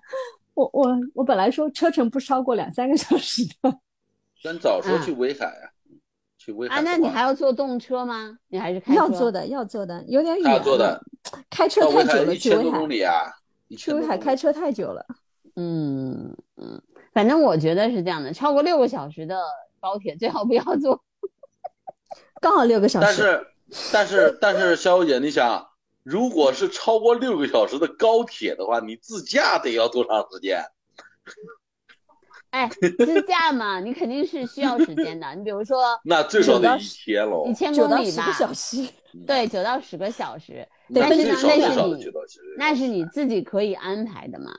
我我我本来说车程不超过两三个小时的，<laughs> 咱早说啊去威海啊，去威海啊，那你还要坐动车吗？你还是开车？要坐的要坐的，有点远要坐的，开车太久了，去威海一千多公，里啊，去威海开车太久了。嗯嗯，反正我觉得是这样的，超过六个小时的高铁最好不要坐。<laughs> 刚好六个小时，但是，但是，但是，肖小姐，你想，如果是超过六个小时的高铁的话，你自驾得要多长时间？哎，自驾嘛，<laughs> 你肯定是需要时间的。你比如说那最少得一天喽一。千公里吧个，小时，对，九到十个小时。但是呢，那是你九到十个那是你自己可以安排的嘛。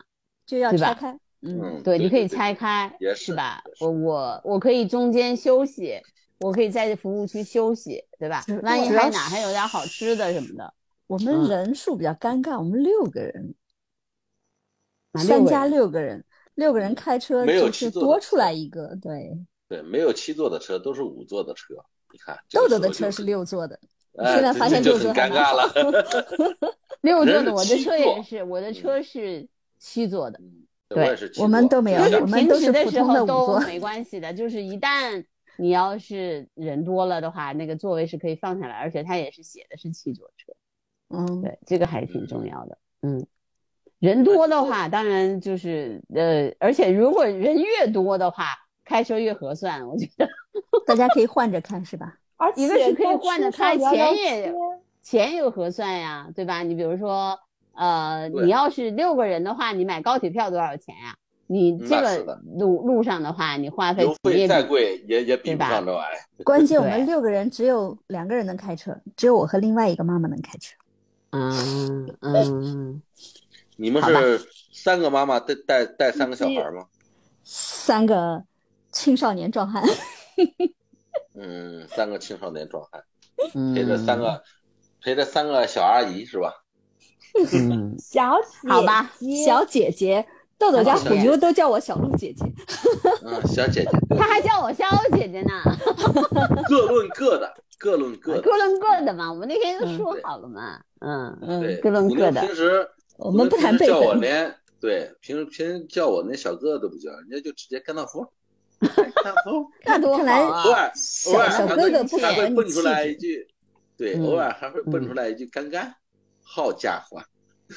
就要拆开。嗯，嗯，对，你可以拆开，是是吧我我我可以中间休息，我可以在服务区休息，对吧？万一还哪还有点好吃的什么的，我嗯们人数比较尴尬，我们六个人，三加六个人六个人，开车就是多出来一个。对，对，没有七座的车，都是五座的车。你看，豆豆的车是六座的，哎，现在发现六座很尴尬了。<laughs> 六座的，我的车也是，我的车是七座的。嗯对我们都没有我们都是普通的五时候都座没关系的，就是一旦 <laughs> 你要是人多了的话，那个座位是可以放下来，而且它也是写的是七座车。嗯，对，这个还挺重要的。嗯，人多的话，当然就是呃，而且如果人越多的话，开车越合算。我觉得大家可以换着看，是吧？而且一个是可以换着开，钱也钱也合算呀，对吧？你比如说，呃，你要是六个人的话，你买高铁票多少钱呀？你这个路路上的话，你花费油费再贵也也比不上这玩意儿。<laughs> 关键我们六个人只有两个人能开车，只有我和另外一个妈妈能开车。嗯 <laughs> 嗯，你们是三个妈妈带带带三个小孩吗？三个青少年壮汉，<laughs> 嗯，三个青少年壮汉，嗯。陪着三个陪着三个小阿姨是吧？嗯，<laughs> 小姐好吧姐小姐姐，豆豆家虎妞都叫我小鹿姐姐。嗯，小姐姐，对。他还叫我肖姐姐呢，各论各的，各论各的。各论各的嘛，我们那天就嗯说好了嘛，嗯，对，嗯，各论各的平时我们不谈辈分叫我。连对平时平时叫我那小哥哥都不叫，人家就直接干到服，<laughs> 干到服。那多看来好啊偶！尔偶小尔还会小哥哥不还会蹦出来一。句，对，嗯偶尔还会蹦出来一句干干，好家伙，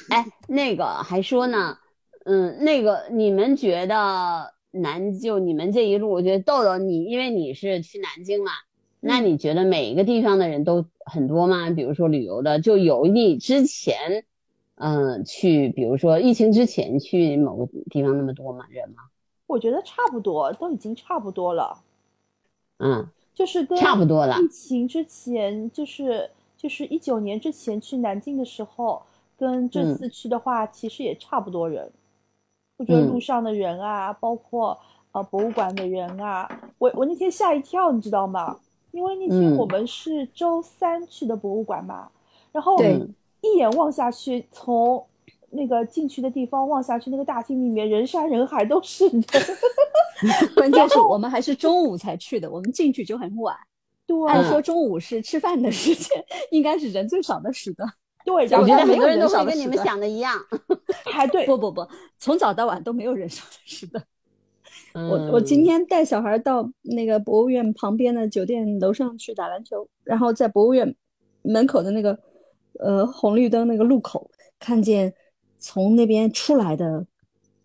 哎，那个还说呢，嗯，那个你们觉得南就你们这一路，我觉得豆豆你，因为你是去南京嘛，那你觉得每一个地方的人都很多吗？比如说旅游的，就有你之前，嗯、去，比如说疫情之前去某个地方那么多吗？人吗？我觉得差不多，都已经差不多了。嗯，就是跟差不多了疫情之前，就是就是一九年之前去南京的时候，跟这嗯次去的话，其实也差不多人。我觉得嗯路上的人啊，包括呃博物馆的人啊，我我那天吓一跳，你知道吗？因为那天嗯我们是周三去的博物馆嘛，然后对一眼望下去，从那个进去的地方望下去，那个大厅里面人山人海都是人，<laughs> 关键是我们还是中午才去的，我们进去就很晚。对按说中午是吃饭的时间，应该是人最少的时段。对，我觉得没有很多人都会跟你们想的一样。<laughs> 排队，不不不，从早到晚都没有人少的时段。我嗯我今天带小孩到那个博物院旁边的酒店楼上去打篮球，然后在博物院门口的那个呃红绿灯那个路口，看见从那边出来的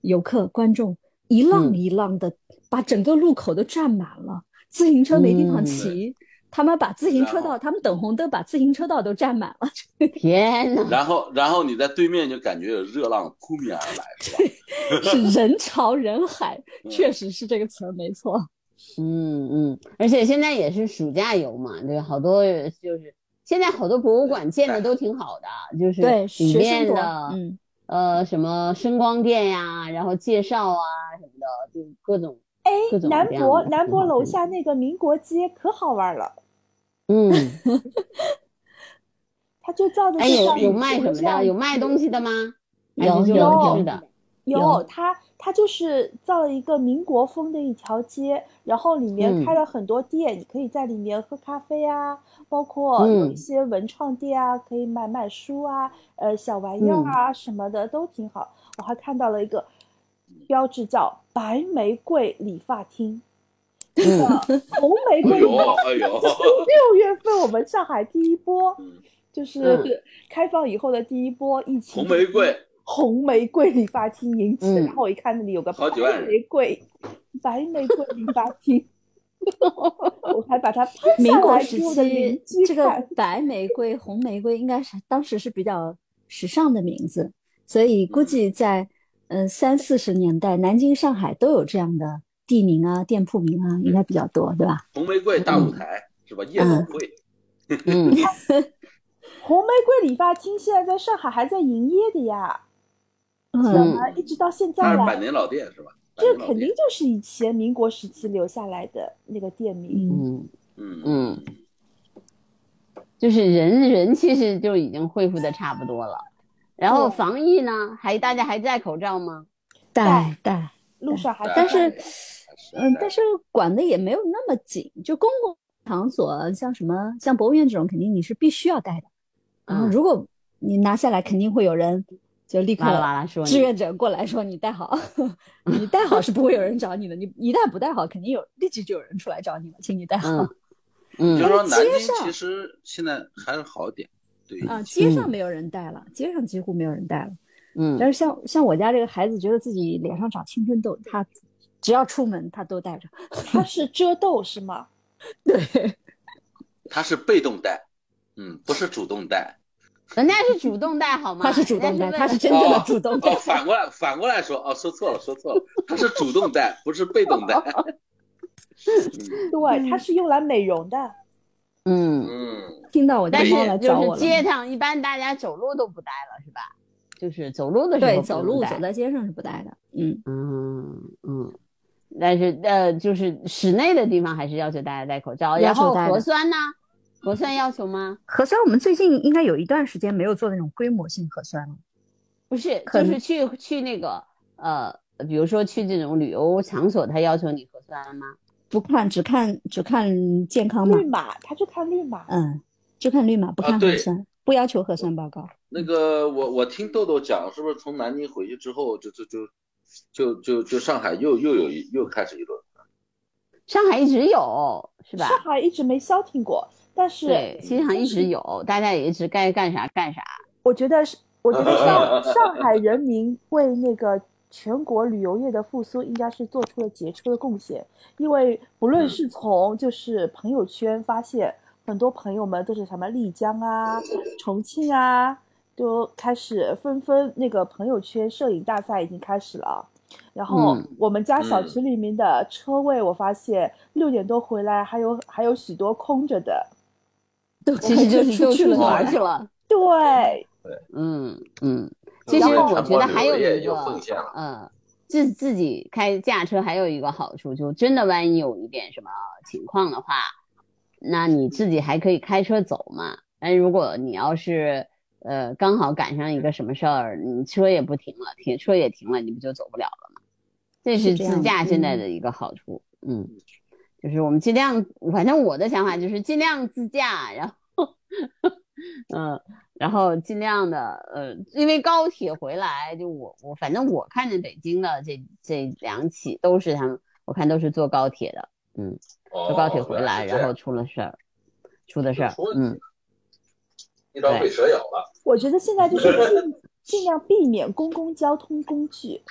游客观众一浪嗯。一浪的把整个路口都占满了，自行车没地方嗯。骑，他们把自行车道，他们等红灯把自行车道都占满了。<laughs> 天呐，然后然后你在对面就感觉有热浪扑面而来，是吧？<laughs> 是人潮人海，嗯确实是这个词儿没错。嗯嗯，而且现在也是暑假游嘛，对，好多就是现在好多博物馆建的都挺好的，就是对，里面的嗯，呃什么声光电呀，然后介绍啊什么的，就各种哎南博南博楼下那个民国街可好玩了，嗯，<laughs> 它就造的哎有有就像民卖什么的？有卖东西的吗？还有是就有是吃的？有有它，它就是造了一个民国风的一条街，然后里面嗯开了很多店，你可以在里面喝咖啡啊，包括有一嗯些文创店啊，可以买买书啊，呃，小玩意儿嗯啊什么的都挺好。我还看到了一个标志叫“白玫瑰理发厅”，这个红玫瑰六月份我们上海第一波，嗯。就是嗯。开放以后的第一波疫情，红玫瑰，红玫瑰理发厅引起然后我一看那里有个白玫瑰，白玫瑰理发厅，<laughs> 我还把它拍下民国时期，这个。白玫瑰、红玫瑰应该是当时是比较时尚的名字，所以估计在呃三四十年代，南京、上海都有这样的地名啊、店铺名啊，应该比较多，对吧？红玫瑰大舞台是吧？夜总会，嗯，<laughs> 红玫瑰理发厅现在在上海还在营业的呀，嗯，啊，一直到现在了。它是百年老店是吧？这肯定就是以前民国时期留下来的那个店名。嗯，嗯嗯嗯，就是人人其实就已经恢复的差不多了。然后防疫呢，还大家还戴口罩吗？戴戴，路上还但是嗯，但是管的也没有那么紧，就公共场所，像什么像博物院这种，肯定你是必须要戴的。然后嗯。如果你拿下来，肯定会有人就立刻啦啦说志愿者过来说你戴好，<laughs> 你戴好是不会有人找你的，你一旦不戴好，肯定有立即就有人出来找你了，请你戴好。嗯。嗯。就是说南京街上其实现在还是好点，对啊，街上没有人带了，街上几乎没有人带了。嗯但是像像我家这个孩子，觉得自己脸上长青春痘，他只要出门他都带着。<laughs> 他是遮痘是吗？对，<laughs> 他是被动带，嗯，不是主动带。<laughs> 人家是主动戴好吗？他是主动带，人家为了他是真正的主动带哦，。反过来反过来说，哦，说错了，说错了，他是主动带，不是被动带。嗯对，它是用来美容的。嗯，嗯，听到我家但猫来是就是。街上一般大家走路都不戴了，是吧？就是走路的时候对，不戴走路走在街上是不带的。嗯，嗯嗯，但是呃，就是室内的地方还是要求大家戴口罩。要然后求戴的核酸呢？核酸要求吗？核酸我们最近应该有一段时间没有做那种规模性核酸了。不是，就是去去那个呃，比如说去这种旅游场所，他要求你核酸了吗？不看，只看只看健康码绿，码，他就看绿码。嗯，就看绿码，不看核酸，不要求核酸报告。那个我我听豆豆讲，是不是从南京回去之后，就就就就就就上海又又有一又开始一轮？上海一直有，是吧？上海一直没消停过，但是对，机场一直有，大家也一直该干啥干啥。我觉得是，我觉得上 <laughs> 上海人民为那个全国旅游业的复苏，应该是做出了杰出的贡献。因为不论是从就是朋友圈发现，很多朋友们都是什么丽江啊、重庆啊，都开始纷纷那个朋友圈摄影大赛已经开始了。然后嗯我们家小区里面的车位，我发现六点多回来还有还有许多空着的。都其实就是出去玩去了。对，嗯嗯，其实我觉得还有一个奉献了呃，自自己开驾车还有一个好处，就真的万一有一点什么情况的话，那你自己还可以开车走嘛。但如果你要是呃刚好赶上一个什么事儿，你车也不停了，停车也停了，你不就走不了了吗？这是自驾现在的一个好处，嗯，就是我们尽量，反正我的想法就是尽量自驾，然后，<laughs> 嗯，然后尽量的，呃，因为高铁回来，就我我反正我看见北京的这这两起都是他们，我看都是坐高铁的，嗯，坐高铁回来，然后出了事儿，出的事儿嗯，一刀被蛇咬了。我觉得现在就是尽 <laughs> 尽量避免公共交通工具，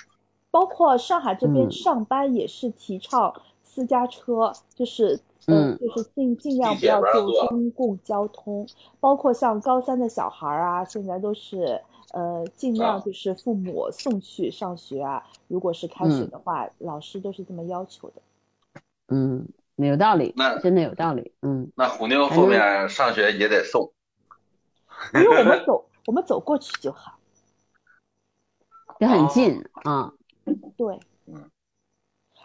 包括上海这边嗯上班也是提倡私家车，就是嗯。就是尽尽量不要坐公共交通，包括像高三的小孩儿啊，现在都是呃尽量啊。就是父母送去上学啊，如果是开学嗯。的话，老师都是这么要求的。嗯，有道理那，真的有道理，嗯。那虎妞后面上学也得送，<laughs> 因为我们走我们走过去就好，也很近啊，对，嗯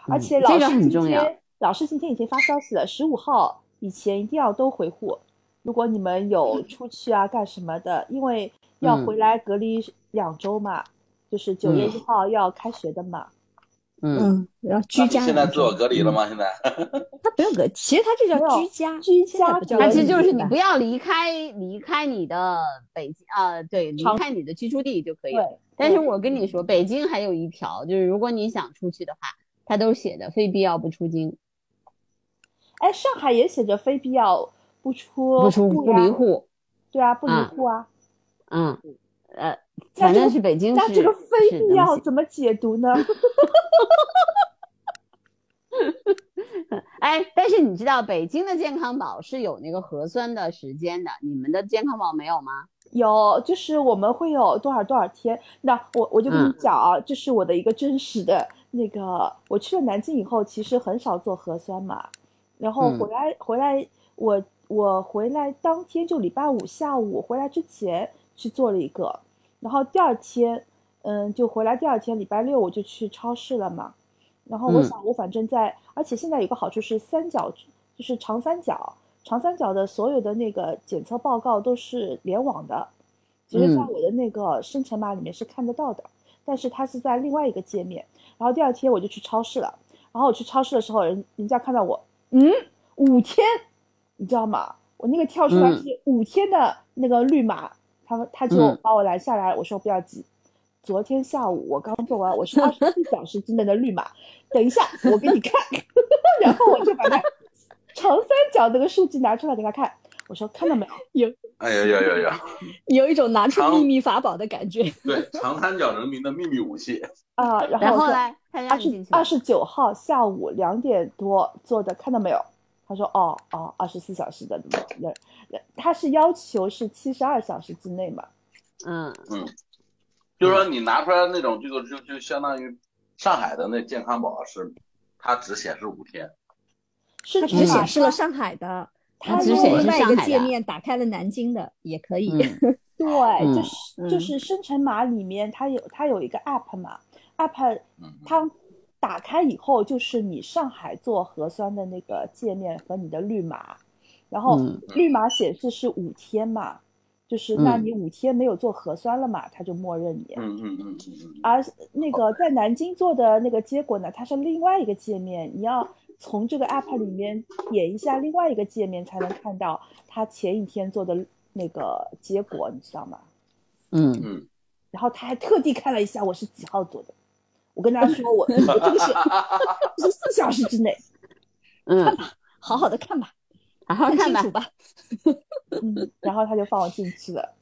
而且老师今很重要天，老师今天已经发消息了，十五号以前一定要都回沪。如果你们有出去啊干什么的，因为要嗯回来隔离两周嘛，就是九月一号要开学的嘛。嗯嗯，然后居家现在自我隔离了吗？现在他不用隔，其实他这叫居家，居家不叫隔那其实就是你不要离开离开你的北京啊，对，离开你的居住地就可以了。但是我跟你说，北京还有一条，就是如果你想出去的话，它都写的非必要不出京，哎，上海也写着非必要不出不出不离户。对啊，不离啊户啊。嗯，呃，反正是北京是那这个非必要怎么解读呢？<laughs> 哎，但是你知道北京的健康宝是有那个核酸的时间的，你们的健康宝没有吗？有，就是我们会有多少多少天。那我我就跟你嗯讲啊，这是我的一个真实的那个，我去了南京以后，其实很少做核酸嘛。然后嗯回来、回来，我我回来当天就礼拜五下午回来之前去做了一个，然后第二天，嗯，就回来第二天礼拜六我就去超市了嘛。然后我嗯想，我反正在，而且现在有个好处是三角，就是长三角，长三角的所有的那个检测报告都是联网的，其实在嗯我的那个生成码里面是看得到的，但是它是在另外一个界面。然后第二天我就去超市了，然后我去超市的时候，人人家看到我，嗯，五天，你知道吗？我那个跳出来嗯是五天的那个绿码，他们他就嗯把我拦下来，我说不要急。昨天下午我刚做完，我是二十四小时之内的绿码。等一下，我给你看，<laughs> 然后我就把那 <laughs> 长三角那个数据拿出来给他看。我说看到没有有？哎呀呀呀呀！<laughs> 有一种拿出秘密法宝的感觉。<laughs> 对，长三角人民的秘密武器。<laughs> 啊、然后我说然后嘞，他让二十二十九号下午两点多做的，看到没有？他说哦哦，二十四小时的，怎么人人他是要求是七十二小时之内嘛？嗯嗯，就是说你拿出来那种，这个就就相当于上海的那健康宝是，它只显示五天。是它只显示了上海的，它它用只显示另外一个上海的界面打开了南京的也可以。嗯 <laughs> 对，嗯就是就是生成码里面它有它有一个 app 嘛，app 嗯，它打开以后就是你上海做核酸的那个界面和你的绿码，然后嗯绿码显示是五天嘛，就是那嗯你五天没有做核酸了嘛，他就默认你。嗯嗯嗯嗯嗯而那个在南京做的那个结果呢，它是另外一个界面，你要从这个 app 里面点一下另外一个界面，才能看到他前一天做的那个结果，你知道吗？嗯嗯然后他还特地看了一下我是几号做的，我跟他说我 <laughs> 我这个是是四小时之内，<laughs> 嗯，好好的看吧，好好看吧看清楚。吧。嗯，然后他就放我进去了。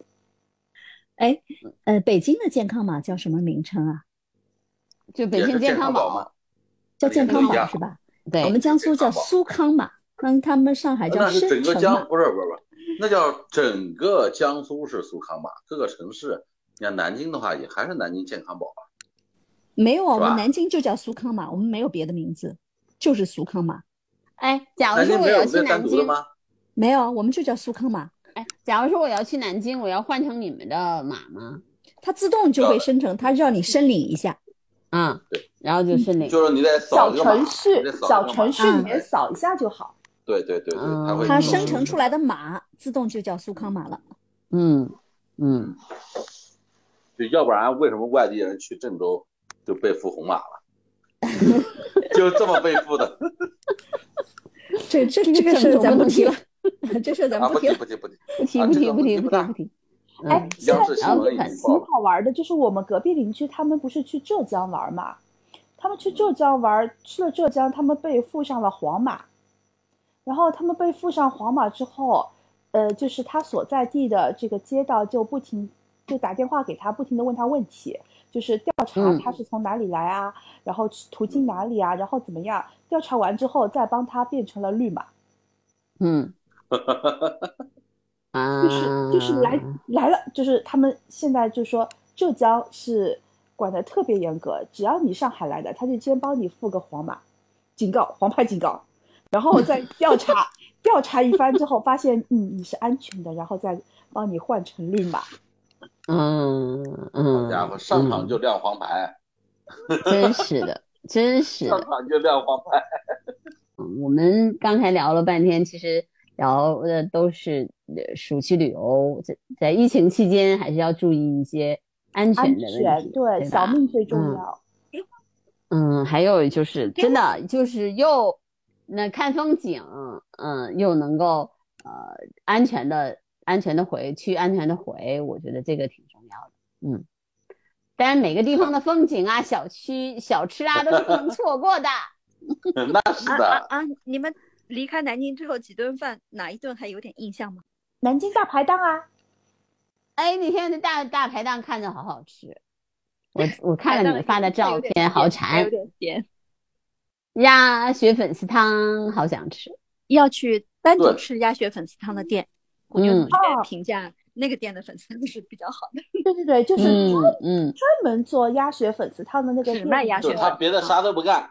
<laughs> 哎，呃，北京的健康码叫什么名称啊？就北京健康宝，嘛。叫健康不一样码是吧？对我，们江苏叫苏康码，那他们上海叫那是申整个江，城码。不是不是不是，那叫整个江苏是苏康码，各个城市，你看南京的话也还是南京健康宝啊。没有啊，我们南京就叫苏康码，我们没有别的名字，就是苏康码。哎，假如说我要去南京，吗？没有啊，我们就叫苏康码，哎，假如说我要去南京，我要换成你们的码吗？它自动就会生成，它让你申领一下。啊，对，然后就是那个。就是你得小程序小程序里嗯面扫一下就好。对对对对，它会它生成出来的码自动就叫苏康码了。嗯嗯，就要不然为什么外地人去郑州就被付红码了？<laughs> 就这么被付的 <laughs> 这这这个事儿咱不提了，<laughs> 这事咱啊！不不提了。不提不提，不提不提不提不提不提。哎嗯，现在挺经报了。好玩的，就是我们隔壁邻居他们不是去浙江玩嘛？他们去浙江玩，去了浙江，他们被附上了黄码。然后他们被附上黄码之后，呃，就是他所在地的这个街道就不停就打电话给他，不停的问他问题，就是调查嗯他是从哪里来啊，然后途经哪里啊，然后怎么样？调查完之后再帮他变成了绿码，嗯，啊，<laughs> 就是就是来来了，就是他们现在就说浙江是管的特别严格，只要你上海来的，他就先帮你付个黄码，警告黄牌警告，然后再调查调查一番之后，发现嗯你是安全的，然后再帮你换成绿码。嗯嗯，好家伙，上场就亮黄牌，嗯 <laughs> 真是的，真是上。场就亮黄牌。嗯我们刚才聊了半天，其实聊的都是呃暑期旅游，在在疫情期间还是要注意一些安全的问题，对，小命最重嗯要。嗯，还有就是真的就是又那看风景，嗯，又能够呃安全的安全的回去，安全的回，我觉得这个挺重要的。嗯，当然每个地方的风景啊、小区、小吃啊都是不能错过的。<laughs> 那是的，啊啊啊！你们离开南京之后几顿饭，哪一顿还有点印象吗？南京大排档啊，哎，那天的大大排档看着好好吃，我 <laughs> 我看了你们发的照片，好馋有点咸。鸭血粉丝汤，好想吃。要去单独吃鸭血粉丝汤的店，我就评价那个店的粉丝汤是比较好的。<laughs> 对对对，就是嗯专嗯，专门做鸭血粉丝汤的那个只店，卖鸭血就是他别的啥都不干，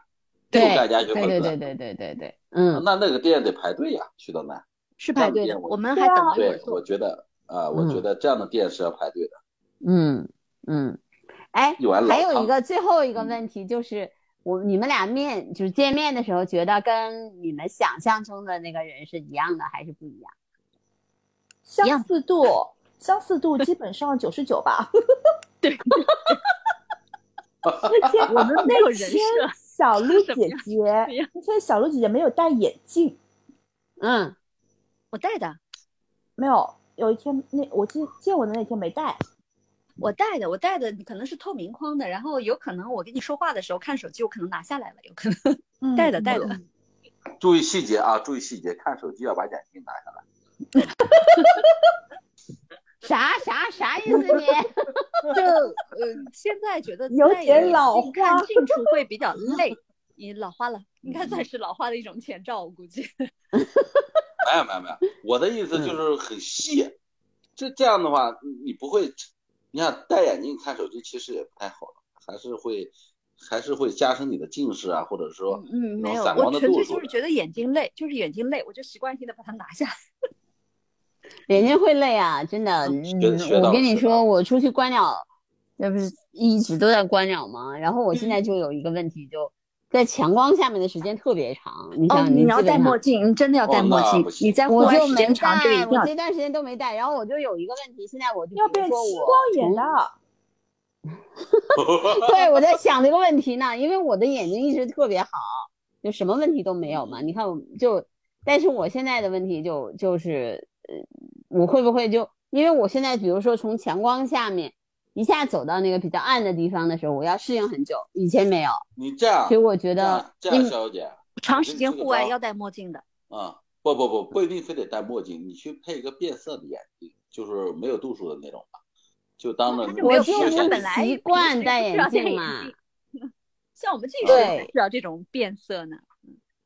就对干鸭血粉丝。对对对对对对，嗯那那个店得排队呀，去到那。是排队的，我我们还等对，我。觉得啊，我嗯觉得这样的店是要排队的。嗯嗯，哎还有一个最后一个问题就是，我你们俩面就是见面的时候，觉得跟你们想象中的那个人是一样的还是不一样？相似度，相似度基本上九十九吧。<laughs> 对，那天我们没有人设小鹿 <laughs> 姐姐什么样那天小鹿姐姐没有戴眼镜，嗯我戴的，没有。有一天那我见见我的那天没戴，我戴的，我戴的可能是透明框的，然后有可能我跟你说话的时候看手机，我可能拿下来了，有可能嗯戴的 <laughs> 戴的。嗯 <laughs> 注意细节啊，注意细节，看手机要把眼镜拿下来。啥啥啥意思你？<laughs> 就呃，现在觉得有点老镜看花近处 <laughs> 会比较累。你老花了，应该算是老花的一种前兆，我估计。<laughs> 没有没有没有，我的意思就是很细。这这样的话，你不会，你想戴眼镜看手机其实也不太好了，还是会还是会加深你的近视啊，或者说嗯，没有，散光我纯的度数粹就是觉得眼睛累，就是眼睛累，我就习惯性的把它拿下。眼睛会累啊，真的。嗯学嗯我跟你说，我出去观鸟，那不是一直都在观鸟吗？然后我现在就有一个问题，就在强光下面的时间特别长。你哦，想，你要戴墨镜，你真的要戴哦墨镜那不。行你在户外时我就没间长，这个一戴，定要我这段时间都没戴。然后我就有一个问题，现在我就要变比如说我青光眼了。<laughs> 对，我在想这个问题呢，因为我的眼睛一直特别好，就什么问题都没有嘛。你看，我就，但是我现在的问题就就是，呃，我会不会就，因为我现在比如说从强光下面一下走到那个比较暗的地方的时候，我要适应很久，以前没有，你这样所以我觉得这样，因小姐长时间户外要戴墨镜的。啊，不不不，不一定非得戴墨镜，你去配一个变色的眼镜，就是没有度数的那种吧，就当着我就必要，休闲不他本来习惯戴眼镜嘛 <laughs> 像我们近视对需要这种变色呢。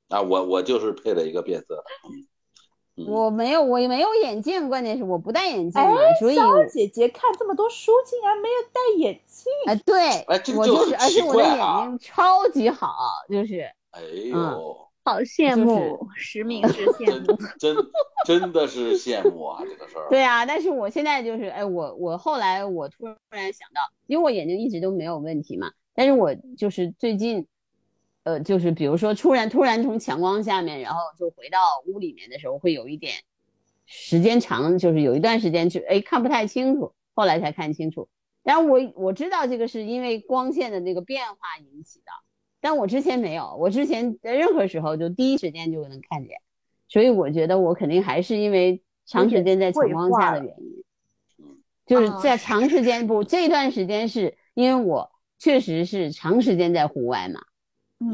啊，我我就是配了一个变色的，嗯我没有，我也没有眼镜，关键是我不戴眼镜所以肖我姐姐看这么多书，竟然没有戴眼镜。哎，对，哎这个就我就是，而且我的眼睛超级好，就是。哎嗯呦，好羡就是慕，实名制羡真慕。真真的是羡慕啊，这个事儿。对啊，但是我现在就是，哎，我我后来我突然想到，因为我眼睛一直都没有问题嘛，但是我就是最近，呃，就是比如说突然突然从强光下面，然后就回到屋里面的时候，会有一点时间长，就是有一段时间就哎看不太清楚，后来才看清楚。然后我我知道这个是因为光线的那个变化引起的，但我之前没有，我之前在任何时候就第一时间就能看见，所以我觉得我肯定还是因为长时间在强光下的原因，就是在长时间不这段时间是因为我确实是长时间在户外嘛，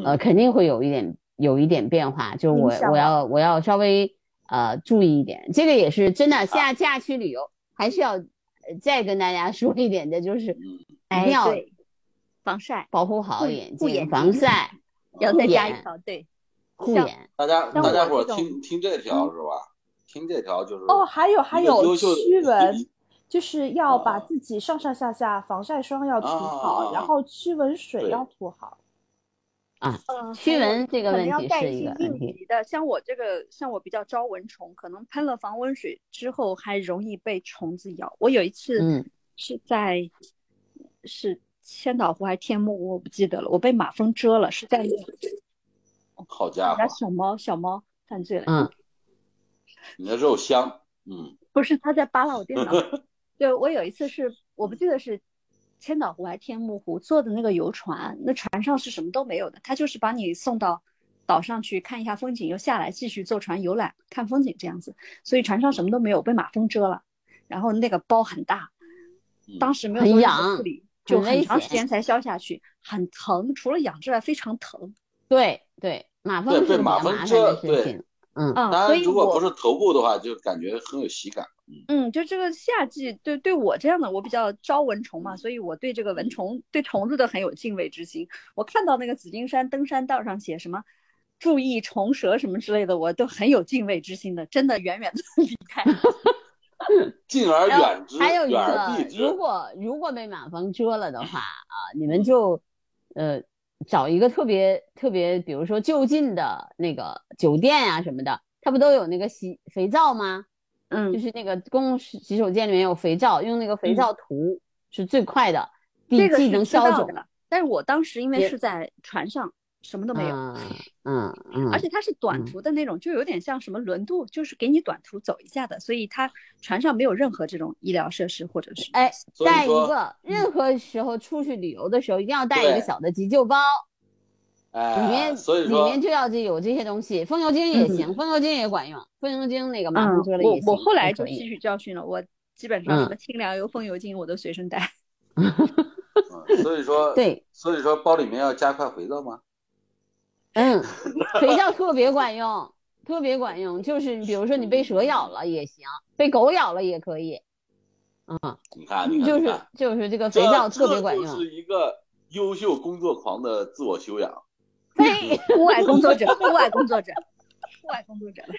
呃，肯定会有一点有一点变化，就是我我要我要稍微呃注意一点，这个也是真的。下假期旅游还是要再跟大家 <laughs> 说一点的，就是一定要防晒，保护好眼睛，防晒要再加一条，对，护眼。大家大家伙听听这条是吧？听这条就是哦，还有还有驱蚊，就是要把自己上上下下防晒霜要涂好，然后驱蚊水要涂好。啊，驱蚊这个问题是一个应急的。像我这个，像我比较招蚊虫，可能喷了防蚊水之后还容易被虫子咬。我有一次是在是千岛湖还是天目湖，我不记得了。我被马蜂蛰了，是在好家伙，小猫小猫犯罪了。嗯，你的肉香，嗯，不是他在扒拉我电脑。<laughs> 对，我有一次是我不记得是。千岛湖还是天目湖坐的那个游船，那船上是什么都没有的，他就是把你送到岛上去看一下风景，又下来继续坐船游览看风景这样子。所以船上什么都没有，被马蜂蛰了，然后那个包很大，当时没有做处理，就很长时间才消下去，很疼，除了痒之外非常疼。对对，马蜂是马蜂蛰，对，嗯，当然如果不是头部的话，就感觉很有喜感。嗯，就这个夏季，对对我这样的，我比较招蚊虫嘛，所以我对这个蚊虫、对虫子都很有敬畏之心。我看到那个紫金山登山道上写什么“注意虫蛇”什么之类的，我都很有敬畏之心的，真的远远的离开。<laughs> 敬而远之，还有一个，如果如果被马蜂蛰了的话啊，你们就呃找一个特别特别，比如说就近的那个酒店啊什么的，它不都有那个洗肥皂吗？嗯，就是那个公共洗手间里面有肥皂，用那个肥皂涂是最快的，这个既能消肿。但是我当时因为是在船上，什么都没有。嗯嗯。而且它是短途的那种，就有点像什么轮渡，就是给你短途走一下的，所以它船上没有任何这种医疗设施或者是。哎，带一个，任何时候出去旅游的时候一定要带一个小的急救包。里面所以里面就要这有这些东西，风油精也行，风油精也管用，风油精那个马蜂蛰了也行。我我后来就吸取教训了，我基本上什么清凉油、风油精我都随身带。<laughs> 所以说对，所以说包里面要加快回皂吗？嗯，<laughs> 肥皂特别管用，特别管用，就是比如说你被蛇咬了也行，被狗咬了也可以。嗯，你看，就是就是这个肥皂特别管用，是一个优秀工作狂的自我修养。非户外工作者，户外工作者，户外工作者 <laughs>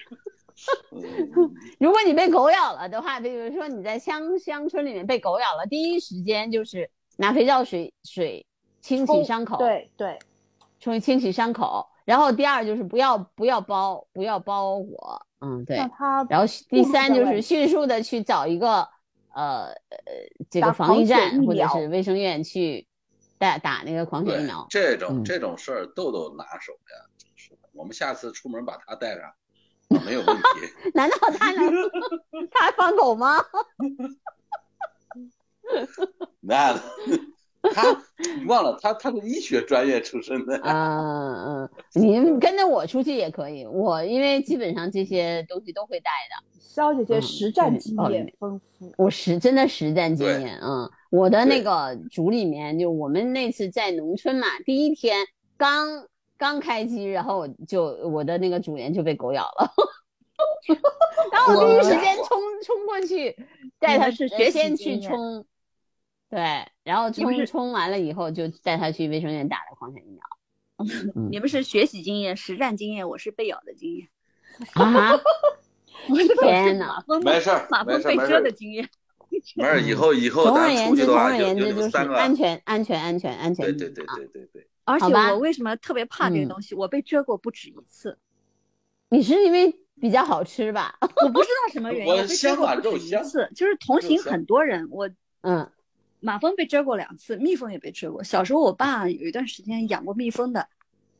<laughs> 如果你被狗咬了的话，比如说你在乡乡村里面被狗咬了，第一时间就是拿肥皂水水清洗伤口，对对，冲清洗伤口。然后第二就是不要不要包不要包裹，嗯对。然后第三就是迅速的去找一个呃呃这个防疫站或者是卫生院去。打打那个狂犬疫苗，这种这种事儿豆豆拿手呀，我们下次出门把它带上，没有问题。<laughs> 难道他能 <laughs> 他放狗吗？<laughs> 那他你忘了他他是医学专业出身的。嗯嗯，您跟着我出去也可以，我因为基本上这些东西都会带的。肖姐姐实战经验丰富，我实真的实战经验，嗯。我的那个组里面，就我们那次在农村嘛，第一天刚刚开机，然后就我的那个组员就被狗咬了，<laughs> 然后我第一时间冲冲过去带他是先去冲，对，然后冲冲完了以后就带他去卫生院打了狂犬疫苗。<laughs> 你们是学习经验、实战经验，我是被咬的经验。<laughs> 啊！天哪！没事马蜂被蛰的经验。没事，以后以后总而言之，总而言之就三个安全安全安全安全。对对对对对对。而且我为什么特别怕这个东西？我被蛰过不止一次。你是因为比较好吃吧？我不知道什么原因，我被蛰过不止一次。就是同行很多人，我嗯，马蜂被蛰过两次，蜜蜂也被蛰过。小时候我爸有一段时间养过蜜蜂的，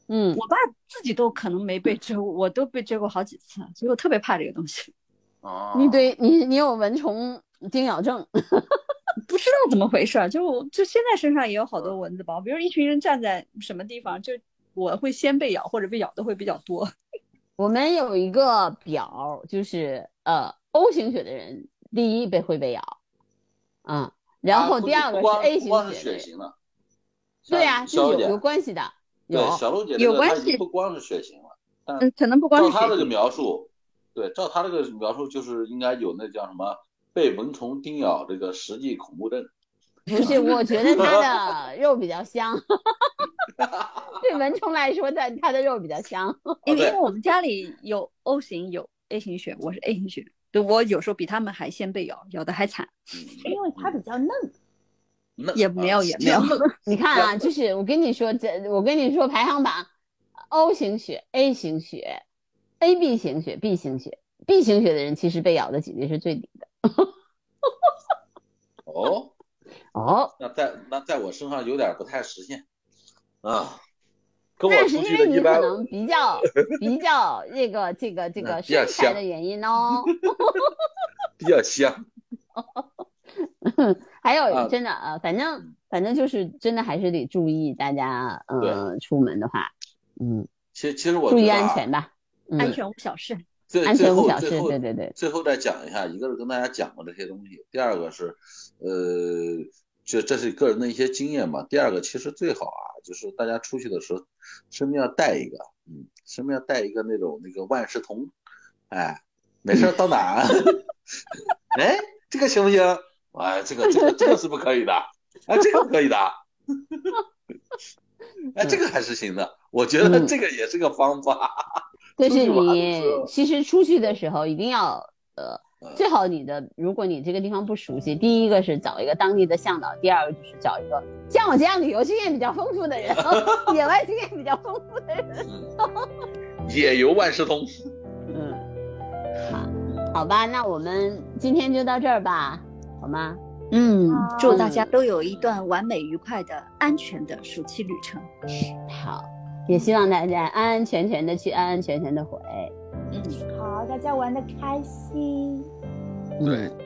嗯，我爸自己都可能没被蛰，我都被蛰过好几次，所以我特别怕这个东西。哦，你对你你有蚊虫叮咬症，<laughs> 不知道怎么回事儿，就就现在身上也有好多蚊子包，比如一群人站在什么地方，就我会先被咬，或者被咬的会比较多。<laughs> 我们有一个表，就是呃 O 型血的人，第一被会被咬，嗯，然后第二个是 A 型不光是血型了，对呀、小姐这是有有关系的，有对小璐姐有关系不光是血型了，嗯，可能不光是照他这个描述，对，照他这个描述，就是应该有那叫什么被蚊虫叮咬这个实际恐怖症。不是，我觉得他 <laughs> <laughs> 的肉比较香，对蚊虫来说，他他的肉比较香。因为因为我们家里有 O 型有 A 型血，我是 A 型血，对我有时候比他们还先被咬，咬的还惨。因为它比较嫩。那也没有啊也没有你看啊，就是我跟你说，这我跟你说排行榜，O 型血、A 型血、AB 型血、B 型血，B 型血的人其实被咬的几率是最低的。哦，<laughs> 哦，那在那在我身上有点不太实现啊，跟我那是因为你可去的一般能比较比较这个这个这个嗯比较身材香的原因哦。<laughs> 比较香。<laughs> 还有啊真的呃，反正反正就是真的还是得注意，大家呃出门的话，嗯，其实其实我注意安全吧，嗯安全无小事。安最最全无小事，后最后对对对，最后再讲一下，一个是跟大家讲过这些东西，第二个是，呃，就这是个人的一些经验嘛。第二个其实最好啊，就是大家出去的时候，身边要带一个，嗯，身边要带一个那种那个万事通，哎，没事儿到哪儿，<laughs> 哎，这个行不行？哎，这个这个这个是不可以的，哎，这个可以的，<laughs> 哎，这个还是行的，我觉得嗯这个也是个方法。但是你其实出去的时候一定要呃嗯，最好你的如果你这个地方不熟悉，第一个是找一个当地的向导，第二个就是找一个像我这样旅游经验比较丰富的人，<laughs> 野外经验比较丰富的人。<laughs> 野游万事通。嗯，好，好吧，那我们今天就到这儿吧，好吗？嗯，祝大嗯家都有一段完美愉快的、安全的暑期旅程。好，也希望大家安安全全的去，安安全全的回。嗯。好，大家玩的开心。对。